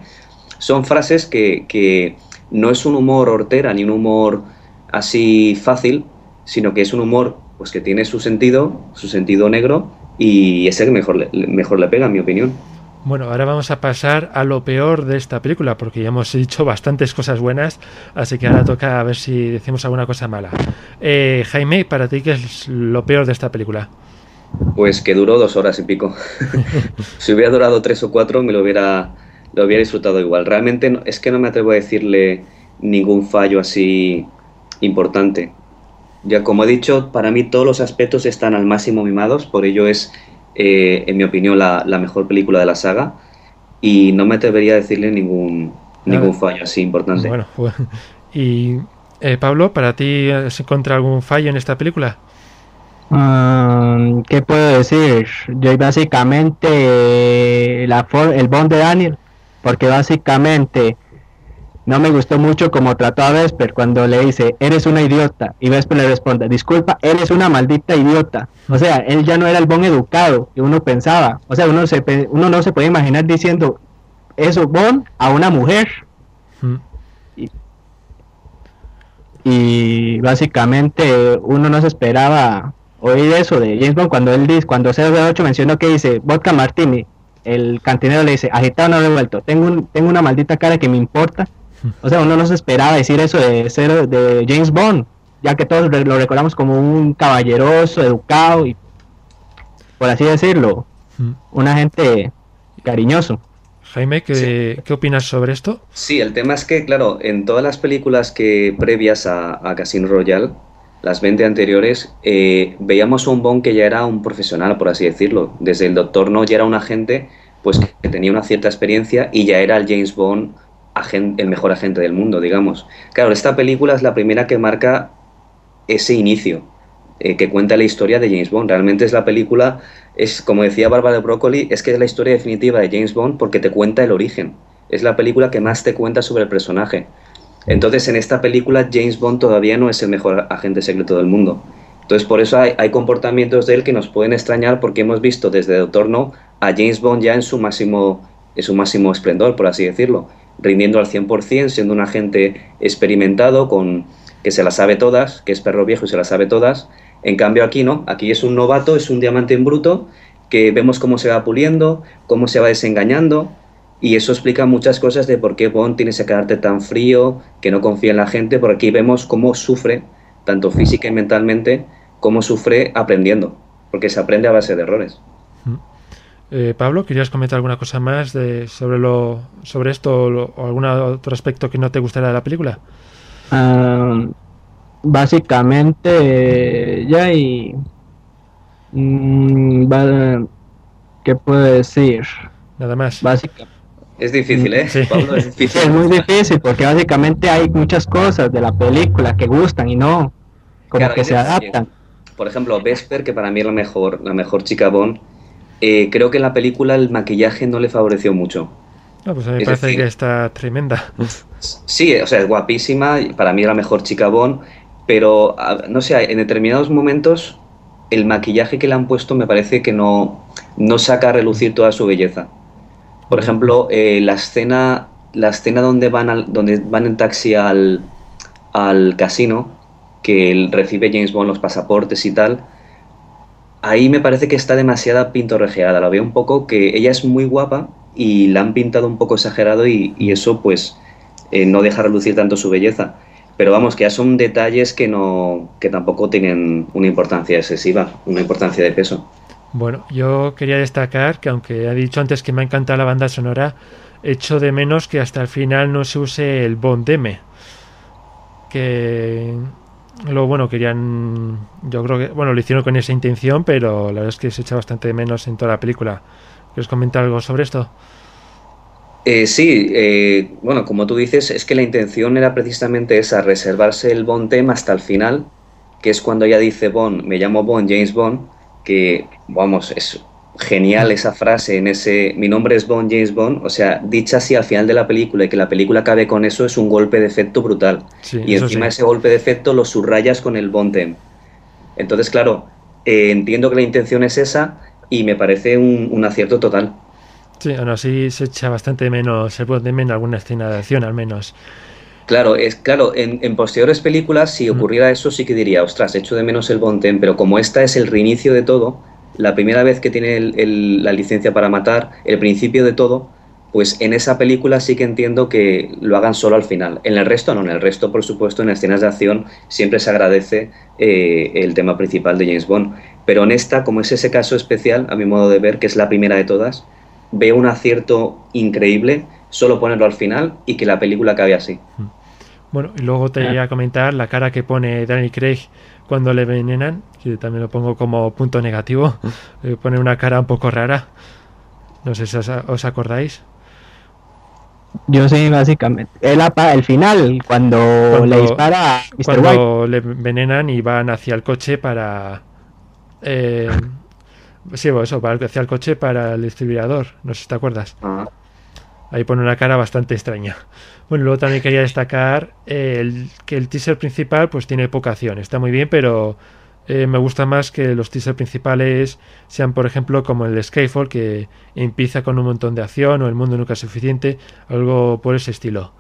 son frases que, que no es un humor hortera ni un humor así fácil, sino que es un humor pues que tiene su sentido, su sentido negro, y ese que mejor le, mejor le pega, en mi opinión. Bueno, ahora vamos a pasar a lo peor de esta película, porque ya hemos dicho bastantes cosas buenas, así que ahora toca a ver si decimos alguna cosa mala. Eh, Jaime, para ti, ¿qué es lo peor de esta película? Pues que duró dos horas y pico. si hubiera durado tres o cuatro, me lo hubiera, lo hubiera disfrutado igual. Realmente no- es que no me atrevo a decirle ningún fallo así importante. Ya como he dicho, para mí todos los aspectos están al máximo mimados, por ello es, eh, en mi opinión, la, la mejor película de la saga. y no me atrevería a decirle ningún, ningún fallo así importante. Bueno, pues, y eh, Pablo, ¿para ti se encuentra algún fallo en esta película? Ah, ¿Qué puedo decir? Yo básicamente la for- el Bond de Daniel, porque básicamente no me gustó mucho como trató a Vesper cuando le dice, eres una idiota, y Vesper le responde, disculpa, eres una maldita idiota. O sea, él ya no era el Bond educado que uno pensaba. O sea, uno, se, uno no se puede imaginar diciendo eso Bond a una mujer. Mm, y básicamente uno no se esperaba oír eso de James Bond cuando él dice, cuando 008 mencionó que dice vodka martini, el cantinero le dice agitado no revuelto, tengo un, tengo una maldita cara que me importa. O sea, uno no se esperaba decir eso de cero de James Bond, ya que todos lo recordamos como un caballeroso, educado y por así decirlo, mm. un agente cariñoso. Jaime, ¿qué, ¿qué opinas sobre esto? Sí, el tema es que, claro, en todas las películas que previas a, a Casino Royale, las 20 anteriores, eh, veíamos a un Bond que ya era un profesional, por así decirlo. Desde el Doctor No ya era un agente pues que tenía una cierta experiencia y ya era el James Bond el mejor agente del mundo, digamos. Claro, esta película es la primera que marca ese inicio, eh, que cuenta la historia de James Bond. Realmente es la película, es como decía Bárbara Broccoli, es que es la historia definitiva de James Bond porque te cuenta el origen. Es la película que más te cuenta sobre el personaje. Entonces, en esta película, James Bond todavía no es el mejor agente secreto del mundo. Entonces, por eso hay, hay comportamientos de él que nos pueden extrañar porque hemos visto desde Doctor No a James Bond ya en su máximo, en su máximo esplendor, por así decirlo, rindiendo al 100%, siendo un agente experimentado, con, que se las sabe todas, que es perro viejo y se las sabe todas. En cambio, aquí no, aquí es un novato, es un diamante en bruto, que vemos cómo se va puliendo, cómo se va desengañando, y eso explica muchas cosas de por qué Bond tiene ese carácter tan frío, que no confía en la gente, por aquí vemos cómo sufre, tanto física y mentalmente, cómo sufre aprendiendo, porque se aprende a base de errores. Eh, Pablo, ¿querías comentar alguna cosa más de, sobre, lo, sobre esto o, lo- o algún otro aspecto que no te gustará de la película? Ah, básicamente, eh, ya y. mm, va- ¿Qué puedo decir? Nada más. Es difícil, ¿eh? Sí. Pablo, es Sí, difícil. es muy difícil porque básicamente hay muchas cosas de la película que gustan y no, como Claro, que se adaptan. Por ejemplo, Vesper, que para mí es la mejor, la mejor chica Bond, eh, creo que en la película el maquillaje no le favoreció mucho. No, pues a mí me parece decir- que está tremenda. Sí, o sea, es guapísima, para mí es la mejor chica Bond, pero no sé, en determinados momentos el maquillaje que le han puesto me parece que no, no saca a relucir toda su belleza. Por ejemplo, eh, la escena, la escena donde van al, donde van en taxi al, al casino, que él recibe James Bond los pasaportes y tal, ahí me parece que está demasiada pintorrejeada. La veo un poco que ella es muy guapa y la han pintado un poco exagerado y, eso pues eh, no deja relucir tanto su belleza. Pero vamos, que ya son detalles que no que tampoco tienen una importancia excesiva, una importancia de peso. Bueno, yo quería destacar que aunque he dicho antes que me ha encantado la banda sonora, echo de menos que hasta el final no se use el Bond M. Que lo bueno querían, yo creo que, bueno, lo hicieron con esa intención, pero la verdad es que se echa bastante menos en toda la película. ¿Quieres comentar algo sobre esto? Eh, sí, eh, bueno, como tú dices, es que la intención era precisamente esa, reservarse el Bond tema hasta el final, que es cuando ella dice Bond, me llamo Bond, James Bond, que, vamos, es genial esa frase en ese, mi nombre es Bond, James Bond, o sea, dicha así al final de la película y que la película acabe con eso es un golpe de efecto brutal. Sí, y encima sí. ese golpe de efecto lo subrayas con el Bond theme. Entonces, claro, eh, entiendo que la intención es esa y me parece un, un acierto total. Sí, aún así se echa bastante menos el Bond M en alguna escena de acción, al menos. Claro, es claro, en, en posteriores películas, si ocurriera eso, sí que diría, ostras, echo de menos el Bond theme", pero como esta es el reinicio de todo, la primera vez que tiene el- la licencia para matar, el principio de todo, pues en esa película sí que entiendo que lo hagan solo al final. En el resto no, en el resto, por supuesto, en escenas de acción siempre se agradece eh, el tema principal de James Bond. Pero en esta, como es ese caso especial, a mi modo de ver, que es la primera de todas, veo un acierto increíble solo ponerlo al final y que la película acabe así. Bueno, y luego te voy a comentar la cara que pone Daniel Craig cuando le envenenan, que también lo pongo como punto negativo. Eh, pone una cara un poco rara. No sé si os, acordáis. Yo sí, básicamente. El, apa- el final, cuando, Cuando- le dispara a Mr. White. Cuando le envenenan y van hacia el coche para. Eh, sí, eso, hacia el coche para el distribuidor. No sé si te acuerdas. Ah, Ahí pone una cara bastante extraña. Bueno, luego también quería destacar eh, el, que el teaser principal pues tiene poca acción. Está muy bien, pero eh, me gusta más que los teasers principales sean, por ejemplo, como el de Skyfall, que empieza con un montón de acción o el mundo nunca es suficiente, algo por ese estilo.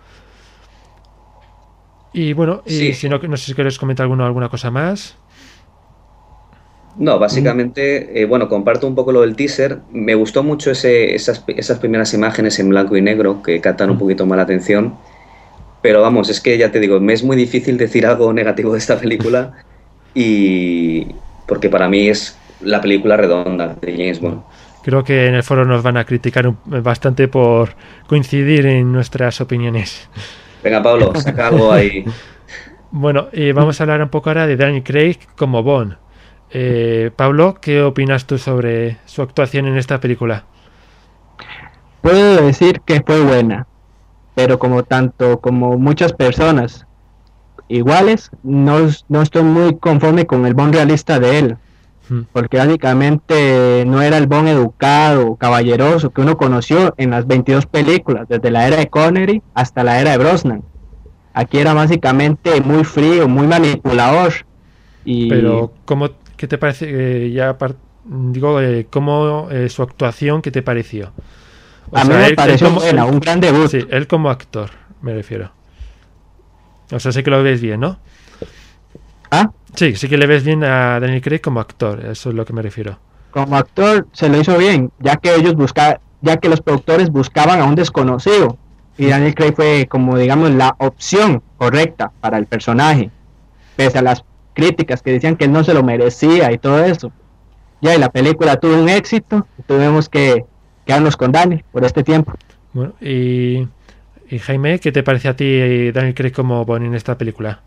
Y bueno, y si no, no sé si quieres comentar alguna cosa más. No, básicamente, eh, bueno, comparto un poco lo del teaser. Me gustó mucho ese, esas, esas primeras imágenes en blanco y negro que captan un poquito más la atención. Pero vamos, es que ya te digo, me es muy difícil decir algo negativo de esta película y porque para mí es la película redonda de James Bond. Creo que en el foro nos van a criticar bastante por coincidir en nuestras opiniones. Venga, Pablo, saca algo ahí. Bueno, y vamos a hablar un poco ahora de Daniel Craig como Bond. Eh, Pablo, ¿qué opinas tú sobre su actuación en esta película? Puedo decir que fue buena, pero como tanto como muchas personas iguales, no, no estoy muy conforme con el Bond realista de él, Hmm. porque básicamente no era el Bond educado, caballeroso que uno conoció en las 22 películas, desde la era de Connery hasta la era de Brosnan. Aquí era básicamente muy frío, muy manipulador. Y Pero, ¿cómo, ¿qué te parece? eh, ya digo, eh, ¿cómo eh, su actuación, qué te pareció? O a mí me él- él pareció como- buena, él- un gran debut. Sí, él como actor, me refiero. O sea, sé que lo ves bien, ¿no? ¿Ah? Sí, sí que le ves bien a Daniel Craig como actor, eso es lo que me refiero. como actor se lo hizo bien, ya que ellos buscaban, ya que los productores buscaban a un desconocido y Daniel Craig fue como digamos la opción correcta para el personaje, pese a las críticas que decían que no se lo merecía y todo eso. Ya y la película tuvo un éxito, y tuvimos que quedarnos con Daniel por este tiempo. Bueno, y, y Jaime, ¿qué te parece a ti eh, Daniel Craig como Bond en esta película?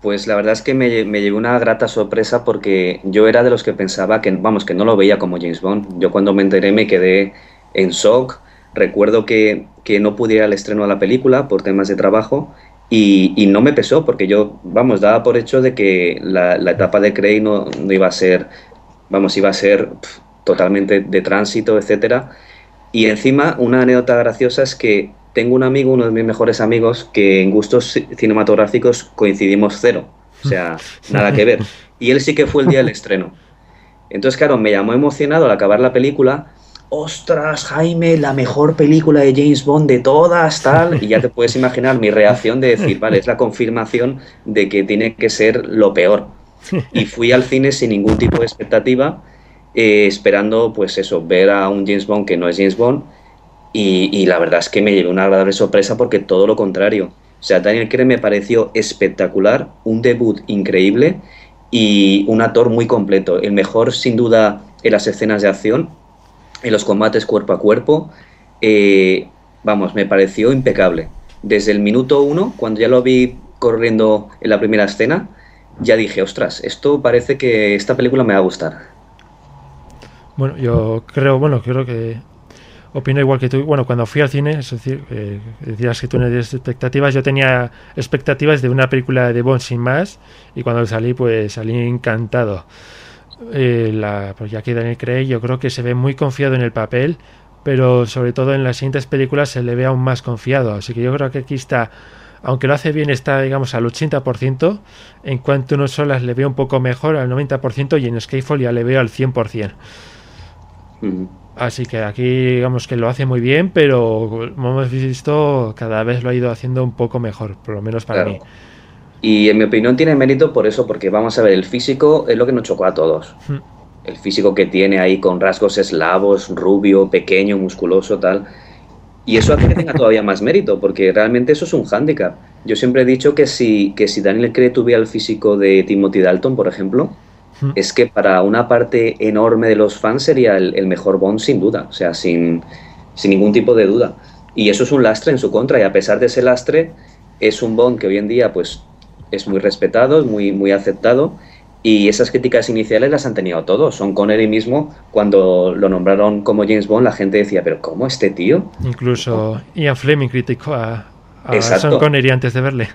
Pues la verdad es que me, me llevé una grata sorpresa porque yo era de los que pensaba que, vamos, que no lo veía como James Bond. Yo cuando me enteré me quedé en shock. Recuerdo que, que no pude ir al estreno de la película por temas de trabajo y, y no me pesó porque yo, vamos, daba por hecho de que la, la etapa de Craig no, no iba a ser, vamos, iba a ser totalmente de tránsito, etcétera. Y encima, una anécdota graciosa es que tengo un amigo, uno de mis mejores amigos, que en gustos ci- cinematográficos coincidimos cero. O sea, nada que ver. Y él sí que fue el día del estreno. Entonces, claro, me llamó emocionado al acabar la película. ¡Ostras, Jaime! La mejor película de James Bond de todas, tal. Y ya te puedes imaginar mi reacción de decir, vale, es la confirmación de que tiene que ser lo peor. Y fui al cine sin ningún tipo de expectativa, eh, esperando, pues eso, ver a un James Bond que no es James Bond. Y, la verdad es que me llevé una agradable sorpresa porque todo lo contrario. O sea, Daniel Craig me pareció espectacular, un debut increíble y un actor muy completo. El mejor, sin duda, en las escenas de acción, en los combates cuerpo a cuerpo. eh, vamos, me pareció impecable. Desde el minuto uno, cuando ya lo vi corriendo en la primera escena, ya dije, ostras, esto parece que esta película me va a gustar. Bueno, yo creo, bueno, creo que opino igual que tú. Bueno, cuando fui al cine, es decir, eh, decías que tú no tienes expectativas, yo tenía expectativas de una película de Bond sin más y cuando salí, pues salí encantado. Eh, la, pues ya que Daniel Craig yo creo que se ve muy confiado en el papel, pero sobre todo en las siguientes películas se le ve aún más confiado. Así que yo creo que aquí está, aunque lo hace bien, está digamos al 80%, en cuanto a uno solas le veo un poco mejor, al 90%, y en Skyfall ya le veo al 100%. Ujú. Así que aquí digamos que lo hace muy bien, pero como hemos visto, cada vez lo ha ido haciendo un poco mejor, por lo menos para Claro. mí. Y en mi opinión tiene mérito por eso, porque vamos a ver, el físico es lo que nos chocó a todos. Hmm. El físico que tiene ahí con rasgos eslavos, rubio, pequeño, musculoso, tal. Y eso hace que tenga todavía más mérito, porque realmente eso es un hándicap. Yo siempre he dicho que si, que si Daniel Craig tuviera el físico de Timothy Dalton, por ejemplo, Hmm. es que para una parte enorme de los fans sería el, el mejor Bond sin duda, o sea, sin, sin ningún tipo de duda. Y eso es un lastre en su contra, y a pesar de ese lastre, es un Bond que hoy en día pues es muy respetado, es muy, muy aceptado, Y esas críticas iniciales las han tenido todos. Son Connery mismo, cuando lo nombraron como James Bond, la gente decía, pero ¿cómo este tío? Incluso Ian Fleming criticó a, a. Sean Connery antes de verle.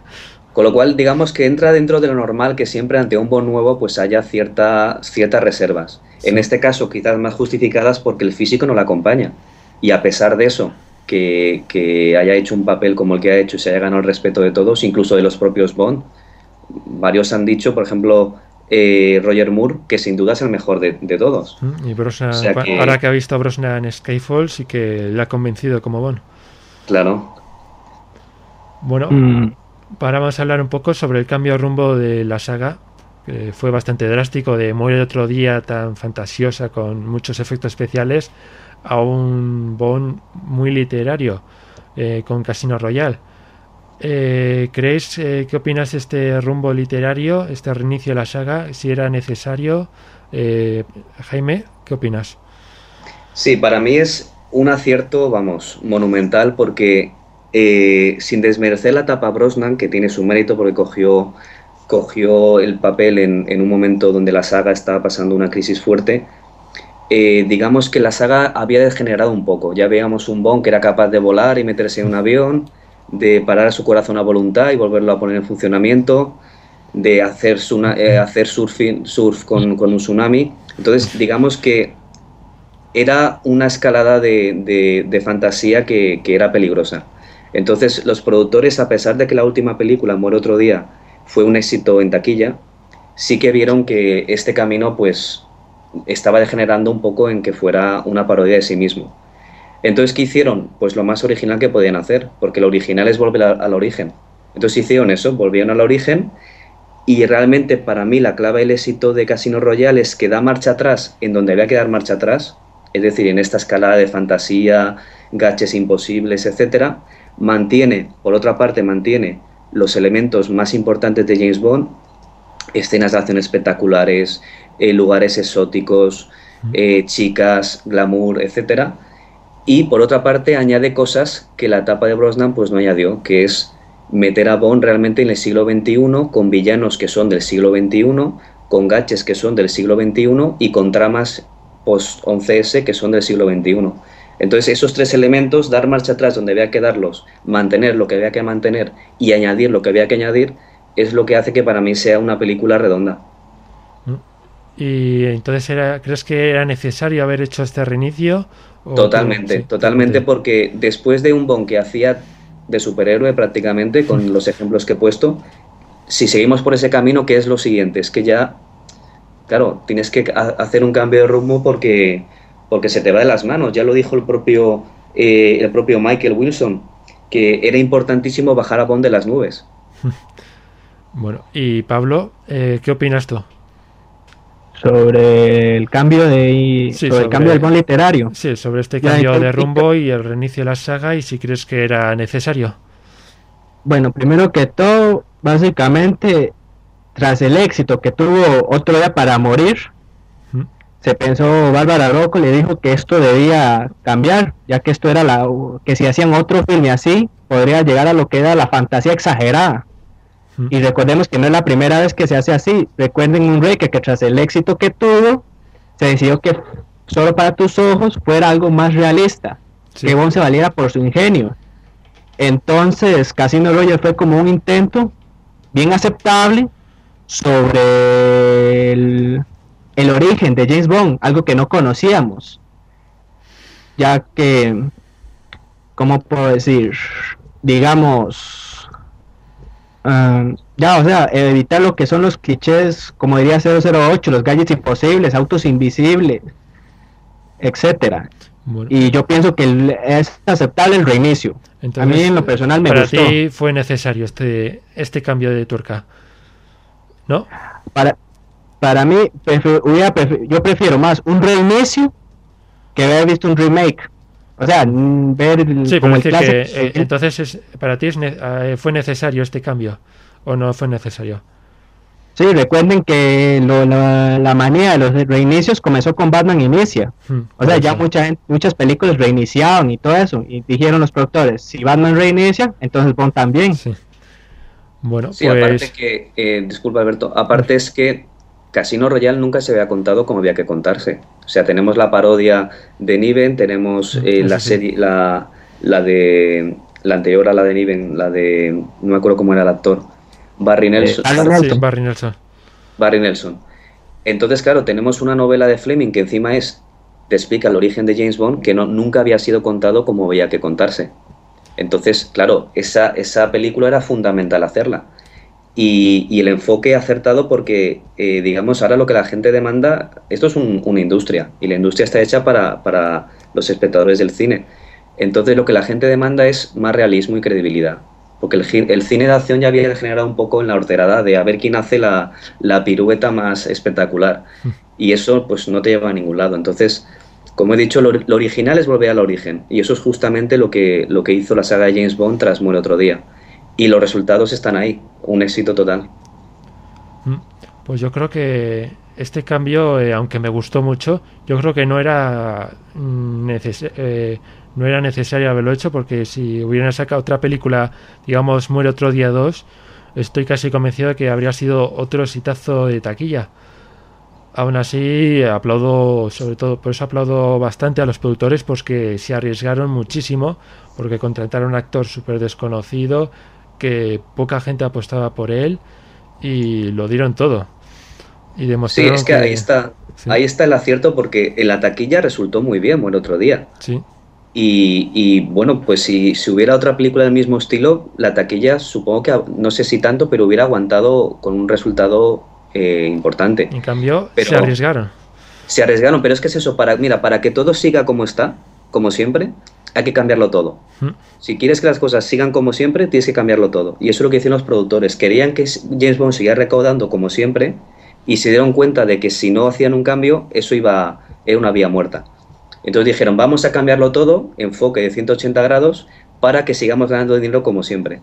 Con lo cual, digamos que entra dentro de lo normal que siempre ante un Bond nuevo pues haya cierta, ciertas reservas. En este caso, quizás más justificadas porque el físico no la acompaña. Y a pesar de eso, que, que haya hecho un papel como el que ha hecho y se haya ganado el respeto de todos, incluso de los propios Bond, varios han dicho, por ejemplo, eh, Roger Moore, que sin duda es el mejor de, de todos. Mm, Y Brosnan, O sea que- ahora que ha visto a Brosnan en Skyfall, sí que le ha convencido como Bond. Claro. Bueno, Mm, Ahora vamos a hablar un poco sobre el cambio de rumbo de la saga, que fue bastante drástico, de Muere otro día tan fantasiosa con muchos efectos especiales, a un Bond muy literario, eh, con Casino Royale. Eh, ¿Creéis, eh, qué opinas de este rumbo literario, este reinicio de la saga, si era necesario? Eh, Jaime, ¿qué opinas? Sí, para mí es un acierto, vamos, monumental porque eh, sin desmerecer la etapa Brosnan, que tiene su mérito porque cogió, cogió el papel en, un momento donde la saga estaba pasando una crisis fuerte, eh, digamos que la saga había degenerado un poco. Ya veíamos un Bond que era capaz de volar y meterse en un avión, de parar a su corazón a voluntad y volverlo a poner en funcionamiento, de hacer, eh, hacer surf con, con un tsunami. Entonces, digamos que era una escalada de, de- de fantasía que, que era peligrosa. Entonces, los productores, a pesar de que la última película, Muere otro día, fue un éxito en taquilla, sí que vieron que este camino, pues, estaba degenerando un poco en que fuera una parodia de sí mismo. Entonces, ¿qué hicieron? Pues lo más original que podían hacer, porque lo original es volver a- al origen. Entonces hicieron eso, volvieron al origen y realmente para mí la clave del éxito de Casino Royale es que da marcha atrás en donde había que dar marcha atrás, es decir, en esta escalada de fantasía, gaches imposibles, etcétera, mantiene, por otra parte, mantiene los elementos más importantes de James Bond, escenas de acción espectaculares, eh, lugares exóticos, eh, chicas, glamour, etcétera, y por otra parte añade cosas que la etapa de Brosnan pues no añadió, que es meter a Bond realmente en el siglo XXI, con villanos que son del siglo XXI, con gaches que son del siglo XXI y con tramas post-11S que son del siglo XXI. Entonces esos tres elementos, dar marcha atrás donde había que darlos, mantener lo que había que mantener y añadir lo que había que añadir, es lo que hace que para mí sea una película redonda. ¿Y entonces era, crees que era necesario haber hecho este reinicio? ¿O Totalmente, sí, totalmente, porque después de un Bond que hacía de superhéroe prácticamente, con los ejemplos que he puesto, si seguimos por ese camino, ¿qué es lo siguiente? Es que ya, claro, tienes que ha- hacer un cambio de rumbo porque, porque se te va de las manos. Ya lo dijo el propio, eh, el propio Michael Wilson, que era importantísimo bajar a Bond de las nubes. Bueno, y Pablo, eh, ¿qué opinas tú? Sobre el cambio de Sí, sobre, sobre- el cambio del Bond literario. Sí, sobre este cambio de rumbo y el reinicio de la saga y si crees que era necesario. Bueno, primero que todo, básicamente, tras el éxito que tuvo Otro Día para Morir, ¿Mm? se pensó, Bárbara Rocco le dijo que esto debía cambiar, ya que esto era la, que si hacían otro filme así, podría llegar a lo que era la fantasía exagerada. ¿Mm? Y recordemos que no es la primera vez que se hace así. Recuerden un rey que, que tras el éxito que tuvo, se decidió que solo para tus ojos fuera algo más realista, Sí. que Bond se valiera por su ingenio. Entonces, Casino Royale fue como un intento bien aceptable sobre el, el origen de James Bond, algo que no conocíamos, ya que, ¿cómo puedo decir? Digamos, ah, ya, o sea, evitar lo que son los clichés, como diría 008, los gadgets imposibles, autos invisibles, etcétera. Bueno, Y yo pienso que el- es aceptable el reinicio. entonces, a mí en lo personal me para gustó. ti fue necesario este, este cambio de tuerca. ¿No? Para, para mí, prefi- hubiera prefi- yo prefiero más un reinicio que haber visto un remake. O sea, ver el- Sí, como el decir que clásico. eh, entonces es, para ti es ne- eh, fue necesario este cambio o no fue necesario. Sí, recuerden que lo- la, la manía de los reinicios comenzó con Batman Inicia. Hmm, O sea, ya mucha gente, muchas películas reiniciaron y todo eso. Y dijeron los productores, si Batman reinicia, entonces Bond también. Sí. Bueno, Sí, pues aparte que, eh, disculpa Alberto, aparte es que Casino Royale nunca se había contado como había que contarse. O sea, tenemos la parodia de Niven, tenemos eh, la serie, la, la de la anterior a la de Niven, la de no me acuerdo cómo era el actor, Barry Nelson. Sí, Barry Nelson. Barry Nelson. Entonces, claro, tenemos una novela de Fleming que encima es te explica el origen de James Bond que no, nunca había sido contado como había que contarse. Entonces, claro, esa, esa película era fundamental hacerla. Y, el enfoque acertado porque, eh, digamos, ahora lo que la gente demanda, esto es una industria y la industria está hecha para, para, los espectadores del cine. Entonces lo que la gente demanda es más realismo y credibilidad. Porque el, el cine de acción ya había generado un poco en la horterada de a ver quién hace la, la pirueta más espectacular. Mm. Y eso pues no te lleva a ningún lado. Entonces, como he dicho, lo, lo, original es volver al origen. Y eso es justamente lo que, lo que hizo la saga de James Bond tras Muere otro día y los resultados están ahí, un éxito total. Mm, pues yo creo que este cambio, eh, aunque me gustó mucho, yo creo que no era, mm, eh, no era necesario haberlo hecho porque si hubieran sacado otra película, digamos, Muere otro día 2, estoy casi convencido de que habría sido otro exitazo de taquilla. Aún así, aplaudo, sobre todo, por eso aplaudo bastante a los productores, pues que se arriesgaron muchísimo, porque contrataron a un actor súper desconocido, que poca gente apostaba por él y lo dieron todo. Y sí, es que, ahí está. Ahí está el acierto porque en la taquilla resultó muy bien, buen otro día. Sí. Y, bueno, pues si, si, hubiera otra película del mismo estilo, la taquilla supongo que, no sé si tanto, pero hubiera aguantado con un resultado eh, importante. En cambio, se arriesgaron. Se arriesgaron, pero es que es eso, para, mira, para que todo siga como está, como siempre, hay que cambiarlo todo. Mm. Si quieres que las cosas sigan como siempre, tienes que cambiarlo todo. Y eso es lo que dicen los productores. Querían que James Bond siguiera recaudando como siempre y se dieron cuenta de que si no hacían un cambio, eso iba era una vía muerta. Entonces dijeron, vamos a cambiarlo todo, enfoque de 180 grados, para que sigamos ganando dinero como siempre.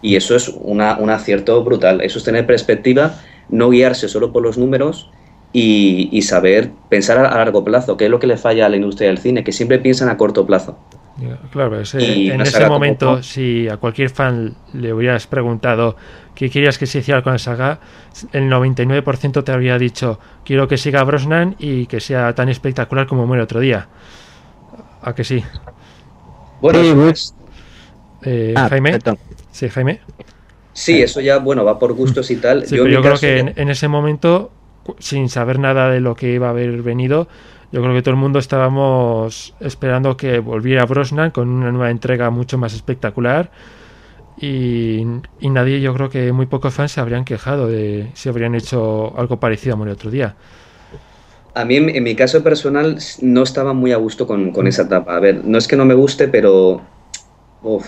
Y eso es una, un acierto brutal. Eso es tener perspectiva, no guiarse solo por los números y, saber pensar a, largo plazo, que es lo que le falla a la industria del cine, que siempre piensan a corto plazo. Claro, en ese momento, si a cualquier fan le hubieras preguntado qué querías que se hiciera con la saga, el 99% te habría dicho quiero que siga Brosnan y que sea tan espectacular como muere otro día. ¿A que sí? Bueno, pues, eh, ah, Jaime. Sí, Jaime. Sí, eso ya, bueno, va por gustos y tal. yo, yo creo que en, ese momento, sin saber nada de lo que iba a haber venido, yo creo que todo el mundo estábamos esperando que volviera Brosnan con una nueva entrega mucho más espectacular. Y, nadie, yo creo que muy pocos fans se habrían quejado de si habrían hecho algo parecido a el otro día. A mí, en, mi caso personal, no estaba muy a gusto con, con, esa etapa. A ver, no es que no me guste, pero. Uf,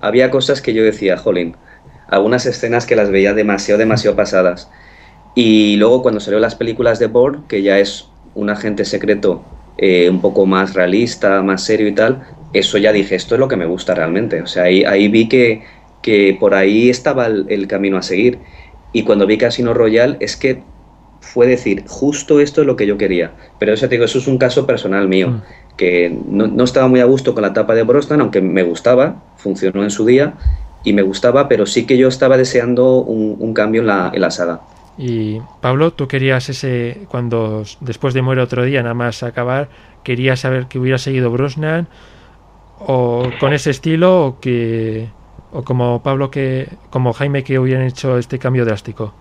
había cosas que yo decía, jolín. Algunas escenas que las veía demasiado, demasiado pasadas. Y luego, cuando salió las películas de Bourne, que ya es un agente secreto eh, un poco más realista, más serio y tal, eso ya dije, esto es lo que me gusta realmente. O sea, ahí, ahí vi que, que por ahí estaba el, camino a seguir. Y cuando vi Casino Royale es que fue decir, justo esto es lo que yo quería. Pero eso, te digo, eso es un caso personal mío, mm. que no, no, estaba muy a gusto con la tapa de Brosnan, aunque me gustaba, funcionó en su día y me gustaba, pero sí que yo estaba deseando un, un cambio en la, en la saga. Y Pablo, tú querías ese, cuando después de muere otro día, nada más acabar, querías saber que hubiera seguido Brosnan o con ese estilo o que o como Pablo que como Jaime que hubieran hecho este cambio drástico.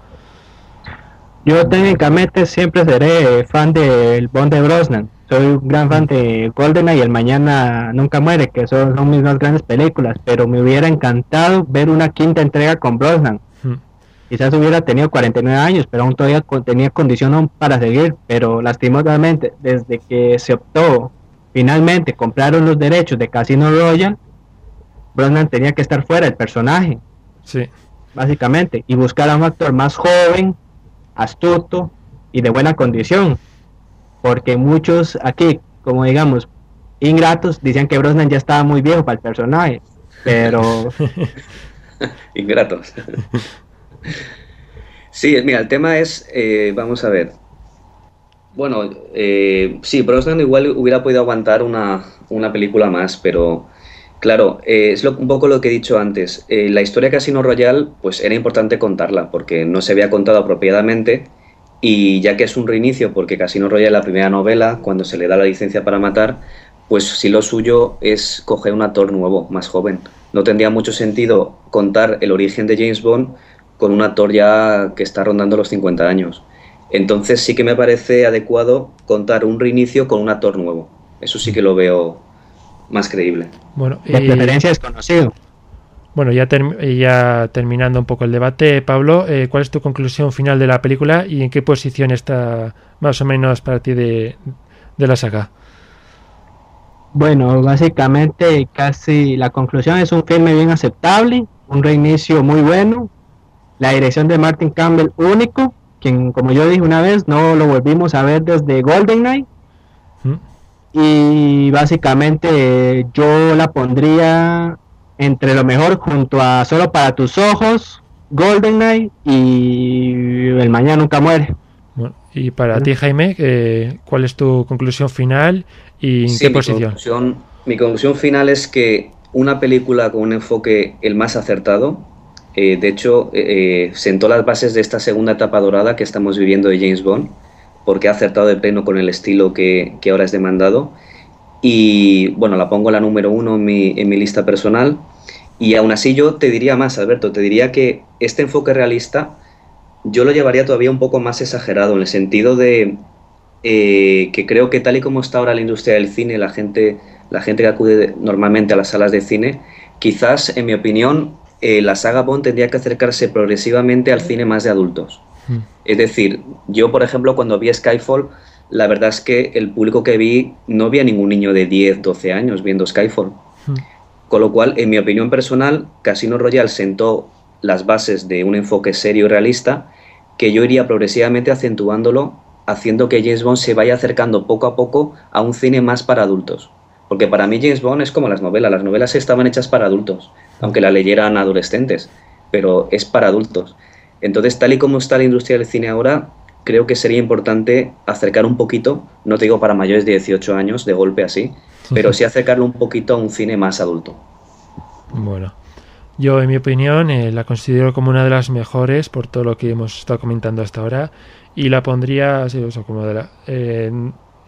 Yo técnicamente siempre seré fan del Bond de Brosnan. Soy un gran fan de GoldenEye y El Mañana Nunca Muere, que son, son mis más grandes películas, pero me hubiera encantado ver una quinta entrega con Brosnan Quizás hubiera tenido 49 años, pero aún todavía tenía condición para seguir. Pero lastimosamente, desde que se optó, finalmente compraron los derechos de Casino Royale, Brosnan tenía que estar fuera del personaje. Sí. Básicamente. Y buscar a un actor más joven, astuto y de buena condición. Porque muchos aquí, como digamos, ingratos, decían que Brosnan ya estaba muy viejo para el personaje. Pero. ingratos. Sí, mira, el tema es, eh, vamos a ver. Bueno, eh, sí, Brosnan igual hubiera podido aguantar una, película más, pero claro, eh, es un poco lo que he dicho antes. la historia de Casino Royale, pues era importante contarla, porque no se había contado apropiadamente Y ya que es un reinicio, porque Casino Royale es la primera novela, cuando se le da la licencia para matar, pues sí lo suyo es coger un actor nuevo, más joven. No tendría mucho sentido contar el origen de James Bond con un actor ya que está rondando los 50 años. Entonces sí que me parece adecuado contar un reinicio con un actor nuevo. Eso sí que lo veo más creíble. Bueno, y- preferencia desconocido. Bueno, ya, term- ya terminando un poco el debate, Pablo, eh, ¿cuál es tu conclusión final de la película y en qué posición está más o menos para ti de, de la saga? Bueno, básicamente casi la conclusión es un filme bien aceptable, un reinicio muy bueno, la dirección de Martin Campbell único, quien como yo dije una vez no lo volvimos a ver desde GoldenEye ¿Mm? y básicamente yo la pondría entre lo mejor junto a Solo para tus ojos, GoldenEye y El mañana nunca muere. Bueno, y para ti, Jaime, eh, ¿cuál es tu conclusión final y en Sí, qué mi posición? conclusión, mi conclusión final es que una película con un enfoque el más acertado, eh, de hecho, eh, eh, sentó las bases de esta segunda etapa dorada que estamos viviendo de James Bond, porque ha acertado de pleno con el estilo que, que ahora es demandado. Y bueno, la pongo la número uno en mi, en mi lista personal. Y aún así yo te diría más, Alberto, te diría que este enfoque realista yo lo llevaría todavía un poco más exagerado, en el sentido de que creo que tal y como está ahora la industria del cine, la gente, la gente que acude normalmente a las salas de cine, quizás, en mi opinión, eh, la saga Bond tendría que acercarse progresivamente al cine más de adultos. Mm. Es decir, yo, por ejemplo, cuando vi Skyfall, la verdad es que el público que vi no vi a ningún niño de 10, 12 años viendo Skyfall. Mm. Con lo cual, en mi opinión personal, Casino Royale sentó las bases de un enfoque serio y realista que yo iría progresivamente acentuándolo, haciendo que James Bond se vaya acercando poco a poco a un cine más para adultos. Porque para mí James Bond es como las novelas, las novelas estaban hechas para adultos, aunque la leyeran adolescentes, pero es para adultos. Entonces, tal y como está la industria del cine ahora, creo que sería importante acercar un poquito, no te digo para mayores de 18 años, de golpe así, pero sí acercarlo un poquito a un cine más adulto. Bueno, yo en mi opinión eh, la considero como una de las mejores por todo lo que hemos estado comentando hasta ahora y la pondría sí, o sea, como de la- eh,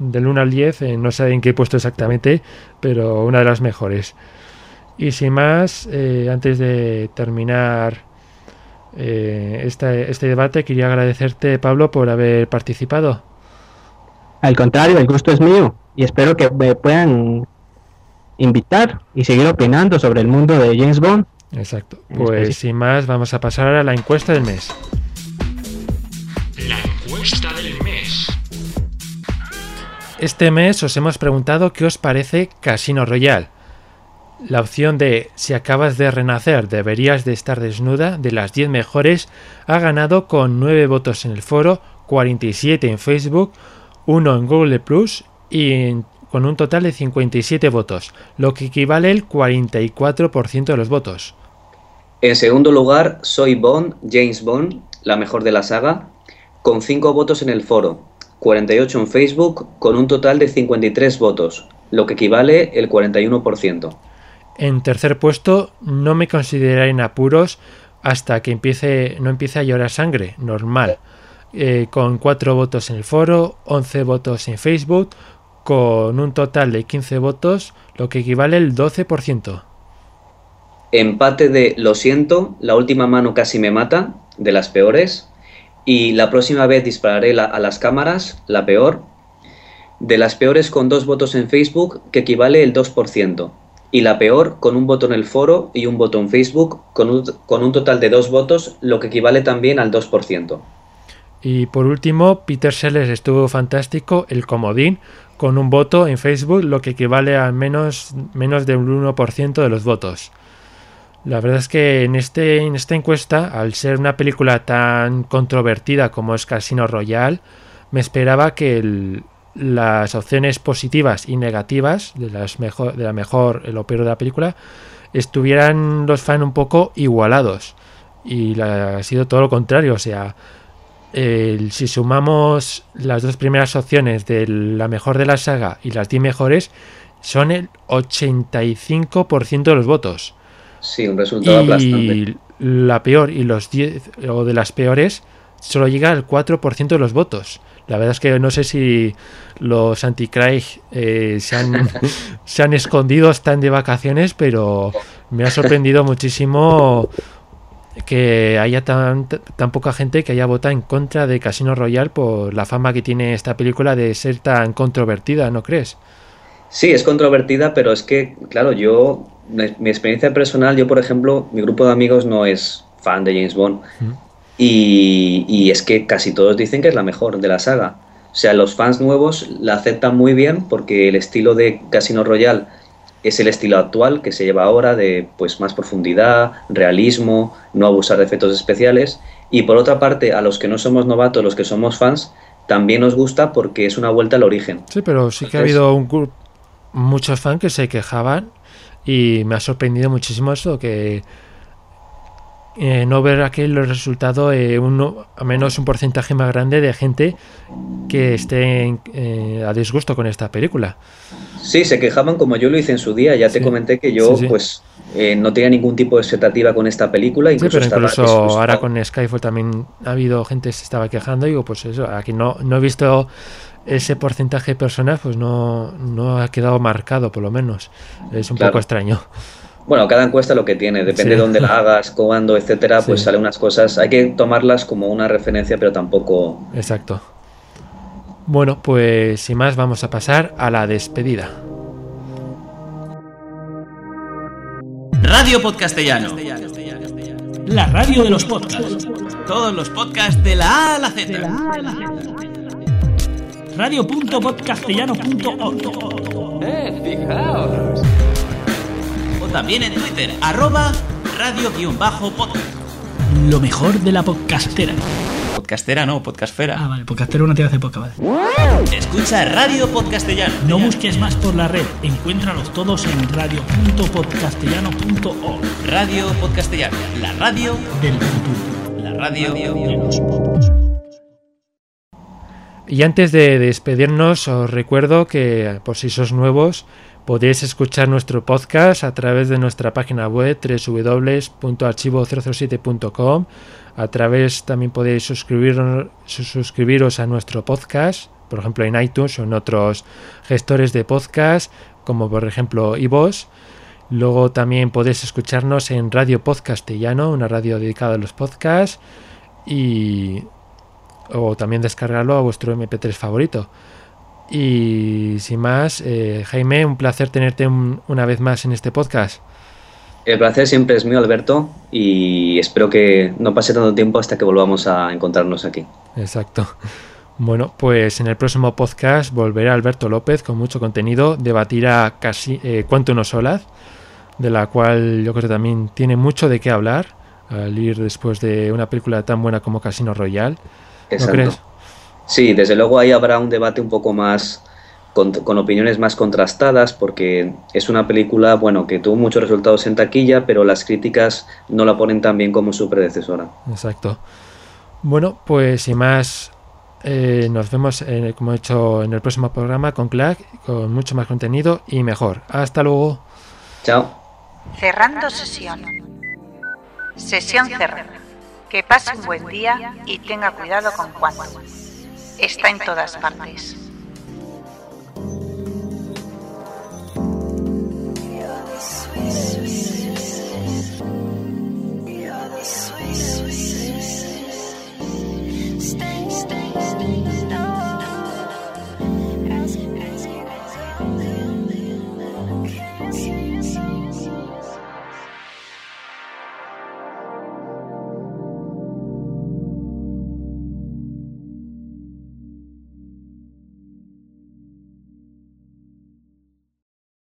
del 1 al 10, eh, no sé en qué puesto exactamente, pero una de las mejores. Y sin más, eh, antes de terminar eh, esta- este debate, quería agradecerte, Pablo, por haber participado. Al contrario, el gusto es mío y espero que me puedan invitar y seguir opinando sobre el mundo de James Bond. Exacto. Pues sin más, vamos a pasar a la encuesta del mes. Este mes os hemos preguntado qué os parece Casino Royale. La opción de si acabas de renacer deberías de estar desnuda de las 10 mejores ha ganado con 9 votos en el foro, 47 en Facebook, 1 en Google Plus y con un total de 57 votos, lo que equivale al 44% de los votos. En segundo lugar, Soy Bond, James Bond, la mejor de la saga, con 5 votos en el foro, 48 en Facebook, con un total de 53 votos, lo que equivale el 41%. En tercer puesto, no me consideraré en apuros hasta que empiece, no empiece a llorar sangre, normal. Eh, con 4 votos en el foro, 11 votos en Facebook, con un total de 15 votos, lo que equivale al 12%. Empate de Lo siento, la última mano casi me mata, de las peores, y la próxima vez dispararé a las cámaras, la peor, de las peores con dos votos en Facebook, que equivale el 2%, y la peor con un voto en el foro y un voto en Facebook, con un, con un total de dos votos, lo que equivale también al 2%. Y por último, Peter Sellers estuvo fantástico, el comodín, con un voto en Facebook, lo que equivale a menos, menos de un 1% de los votos. La verdad es que en, este, en esta encuesta, al ser una película tan controvertida como es Casino Royale, me esperaba que las opciones positivas y negativas de, las mejor, de la mejor, el de la película, estuvieran los fans un poco igualados. Y ha sido todo lo contrario, o sea, si sumamos las dos primeras opciones de la mejor de la saga y las 10 mejores, son el 85% de los votos. Sí, un resultado aplastante. Y la peor y los 10 o de las peores solo llega al 4% de los votos. La verdad es que no sé si los anti-Craig eh, se, han, se han escondido, están de vacaciones, pero me ha sorprendido muchísimo que haya tan, tan poca gente que haya votado en contra de Casino Royale por la fama que tiene esta película de ser tan controvertida, ¿no crees? Sí, es controvertida, pero es que, claro, yo, mi experiencia personal, yo por ejemplo, mi grupo de amigos no es fan de James Bond. Mm. Y, y, es que casi todos dicen que es la mejor de la saga. O sea, los fans nuevos la aceptan muy bien porque el estilo de Casino Royale es el estilo actual que se lleva ahora de pues más profundidad, realismo, no abusar de efectos especiales y por otra parte a los que no somos novatos, los que somos fans, también nos gusta porque es una vuelta al origen. Sí, pero sí que ha habido un muchos fans que se quejaban y me ha sorprendido muchísimo eso que eh, no ver aquel resultado eh, uno, a menos un porcentaje más grande de gente que esté eh, a disgusto con esta película. Sí, se quejaban como yo lo hice en su día. Ya te comenté que yo pues eh, no tenía ningún tipo de expectativa con esta película. Incluso sí, pero incluso ahora con Skyfall también ha habido gente que se estaba quejando. Y digo, pues eso, aquí no, no he visto ese porcentaje de personas, pues no, no ha quedado marcado por lo menos. Es un poco extraño. Bueno, cada encuesta lo que tiene, depende de dónde la hagas, cuándo, etcétera, pues sale unas cosas. Hay que tomarlas como una referencia, pero tampoco. Exacto. Bueno, pues sin más, vamos a pasar a la despedida. Radio Podcastellano. La radio de los podcasts. Todos los podcasts de la A a la Z. Radio.podcastellano.org. Eh, fijaos también en Twitter, arroba radio-podcast. Lo mejor de la podcastera. Podcastera no, podcastfera. Ah, vale, podcastera una tía hace podcast, vale. Escucha Radio Podcastellano. No busques más por la red, encuéntralos todos en radio.podcastellano.org. Radio Podcastellano, la radio del futuro. La radio de los Y antes de despedirnos, os recuerdo que, por si sos nuevos, Podéis escuchar nuestro podcast a través de nuestra página web www.archivo007.com. A través también podéis suscribiros a nuestro podcast, por ejemplo en iTunes o en otros gestores de podcast, como por ejemplo iVoox. Luego también podéis escucharnos en Radio Podcastellano, una radio dedicada a los podcasts, y o también descargarlo a vuestro MP3 favorito. Y sin más, eh, Jaime, un placer tenerte una vez más en este podcast. El placer siempre es mío, Alberto, y espero que no pase tanto tiempo hasta que volvamos a encontrarnos aquí. Exacto. Bueno, pues en el próximo podcast volverá Alberto López con mucho contenido, debatirá casi eh, Quantum Solas, de la cual yo creo que también tiene mucho de qué hablar al ir después de una película tan buena como Casino Royale. ¿No crees? Sí, desde luego ahí habrá un debate un poco más con, opiniones más contrastadas porque es una película, bueno, que tuvo muchos resultados en taquilla, pero las críticas no la ponen tan bien como su predecesora. Exacto. Bueno, pues sin más, eh, nos vemos, como he hecho, en el próximo programa con Clack, con mucho más contenido y mejor. Hasta luego. Chao. Cerrando sesión. Sesión cerrada. Que pase un buen día y tenga cuidado con Juan. Está en todas partes.